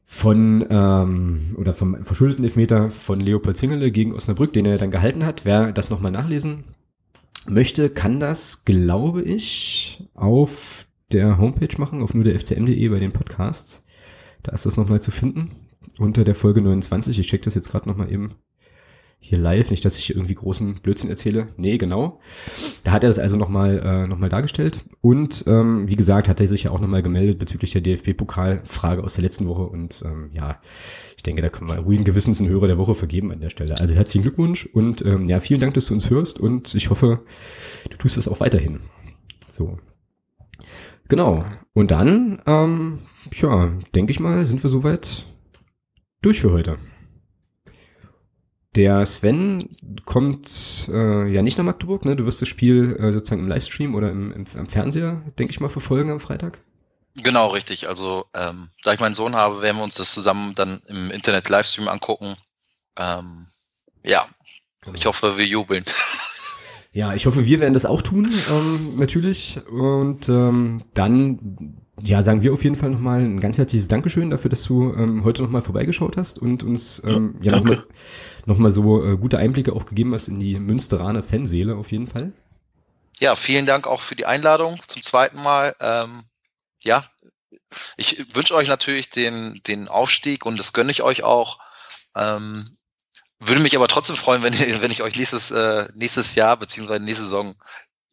von ähm, oder vom verschuldeten Elfmeter von Leopold Zingele gegen Osnabrück, den er dann gehalten hat. Wer das nochmal nachlesen möchte, kann das, glaube ich, auf der Homepage machen, auf nur der fcm.de bei den Podcasts. Da ist das nochmal zu finden unter der Folge 29. Ich check das jetzt gerade nochmal eben. Hier live, nicht, dass ich irgendwie großen Blödsinn erzähle. Nee, genau. Da hat er das also nochmal äh, noch dargestellt. Und ähm, wie gesagt, hat er sich ja auch nochmal gemeldet bezüglich der DFB-Pokalfrage aus der letzten Woche. Und ähm, ja, ich denke, da können wir ruhigen Gewissens einen Hörer der Woche vergeben an der Stelle. Also herzlichen Glückwunsch und ähm, ja, vielen Dank, dass du uns hörst und ich hoffe, du tust es auch weiterhin. So. Genau. Und dann, ähm, ja, denke ich mal, sind wir soweit durch für heute. Der Sven kommt äh, ja nicht nach Magdeburg, ne? Du wirst das Spiel äh, sozusagen im Livestream oder im, im, im Fernseher, denke ich mal, verfolgen am Freitag. Genau, richtig. Also, ähm, da ich meinen Sohn habe, werden wir uns das zusammen dann im Internet Livestream angucken. Ähm, ja, genau. ich hoffe, wir jubeln. Ja, ich hoffe, wir werden das auch tun, ähm, natürlich. Und ähm, dann, ja, sagen wir auf jeden Fall nochmal ein ganz herzliches Dankeschön dafür, dass du ähm, heute nochmal vorbeigeschaut hast und uns ähm, ja, nochmal noch mal so äh, gute Einblicke auch gegeben hast in die Münsteraner Fanseele auf jeden Fall. Ja, vielen Dank auch für die Einladung zum zweiten Mal. Ähm, ja, ich wünsche euch natürlich den, den Aufstieg und das gönne ich euch auch. Ähm, würde mich aber trotzdem freuen, wenn, wenn ich euch nächstes, äh, nächstes Jahr beziehungsweise nächste Saison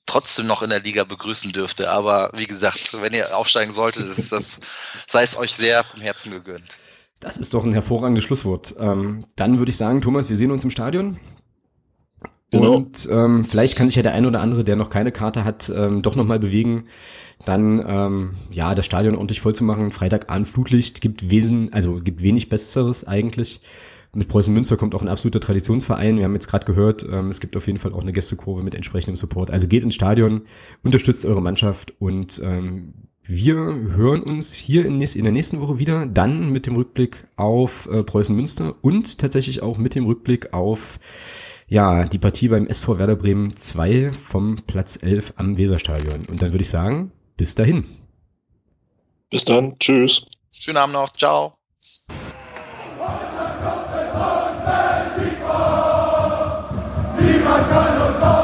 trotzdem noch in der Liga begrüßen dürfte. Aber wie gesagt, wenn ihr aufsteigen solltet, ist das, sei es euch sehr vom Herzen gegönnt. Das ist doch ein hervorragendes Schlusswort. Ähm, dann würde ich sagen, Thomas, wir sehen uns im Stadion. Genau. Und ähm, vielleicht kann sich ja der ein oder andere, der noch keine Karte hat, ähm, doch nochmal bewegen, dann ähm, ja das Stadion ordentlich voll zu machen. Freitagabend Flutlicht gibt wesen, also gibt wenig Besseres eigentlich. Mit Preußen Münster kommt auch ein absoluter Traditionsverein. Wir haben jetzt gerade gehört, ähm, es gibt auf jeden Fall auch eine Gästekurve mit entsprechendem Support. Also geht ins Stadion, unterstützt eure Mannschaft und ähm, wir hören uns hier in, der nächsten Woche wieder, dann mit dem Rückblick auf äh, Preußen Münster und tatsächlich auch mit dem Rückblick auf ja, die Partie beim SV Werder Bremen 2 vom Platz 11 am Weserstadion. Und dann würde ich sagen, bis dahin. Bis dann, tschüss. Schönen Abend noch, ciao. Viva Carlos